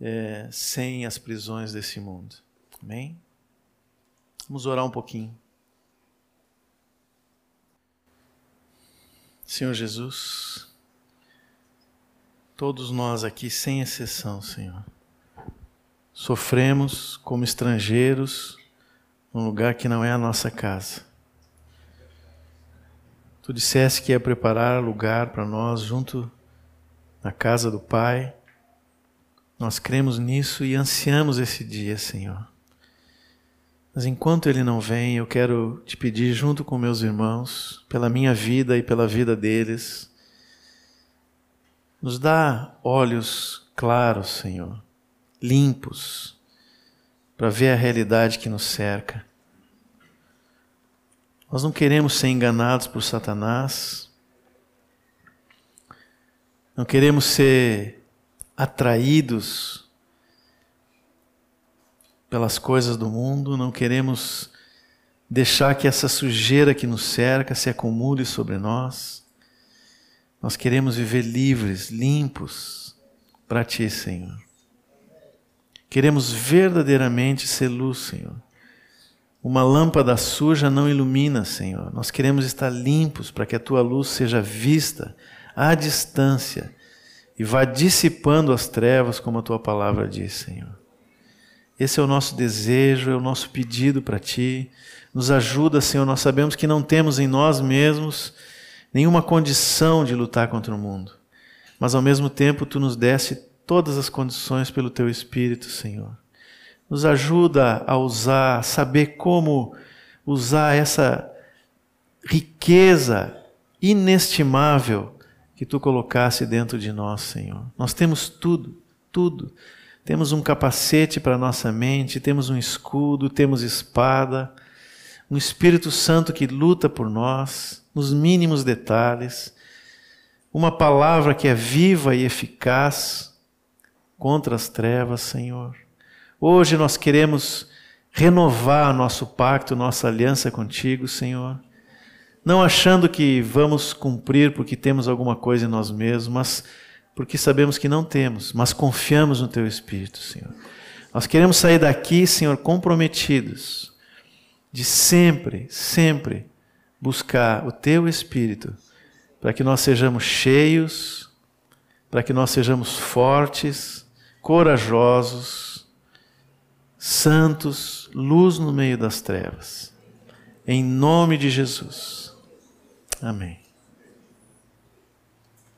É, sem as prisões desse mundo. Amém? Vamos orar um pouquinho. Senhor Jesus, todos nós aqui, sem exceção, Senhor, sofremos como estrangeiros num lugar que não é a nossa casa. Tu disseste que ia preparar lugar para nós junto na casa do Pai. Nós cremos nisso e ansiamos esse dia, Senhor. Mas enquanto ele não vem, eu quero te pedir, junto com meus irmãos, pela minha vida e pela vida deles, nos dá olhos claros, Senhor, limpos, para ver a realidade que nos cerca. Nós não queremos ser enganados por Satanás, não queremos ser atraídos pelas coisas do mundo, não queremos deixar que essa sujeira que nos cerca se acumule sobre nós. Nós queremos viver livres, limpos para Ti, Senhor. Queremos verdadeiramente ser luz, Senhor. Uma lâmpada suja não ilumina, Senhor. Nós queremos estar limpos para que a tua luz seja vista à distância e vá dissipando as trevas, como a tua palavra diz, Senhor. Esse é o nosso desejo, é o nosso pedido para ti. Nos ajuda, Senhor. Nós sabemos que não temos em nós mesmos nenhuma condição de lutar contra o mundo, mas ao mesmo tempo tu nos deste todas as condições pelo teu Espírito, Senhor nos ajuda a usar, a saber como usar essa riqueza inestimável que tu colocasse dentro de nós, Senhor. Nós temos tudo, tudo. Temos um capacete para nossa mente, temos um escudo, temos espada, um Espírito Santo que luta por nós, nos mínimos detalhes, uma palavra que é viva e eficaz contra as trevas, Senhor. Hoje nós queremos renovar nosso pacto, nossa aliança contigo, Senhor. Não achando que vamos cumprir porque temos alguma coisa em nós mesmos, mas porque sabemos que não temos, mas confiamos no Teu Espírito, Senhor. Nós queremos sair daqui, Senhor, comprometidos de sempre, sempre buscar o Teu Espírito, para que nós sejamos cheios, para que nós sejamos fortes, corajosos, santos, luz no meio das trevas. Em nome de Jesus. Amém.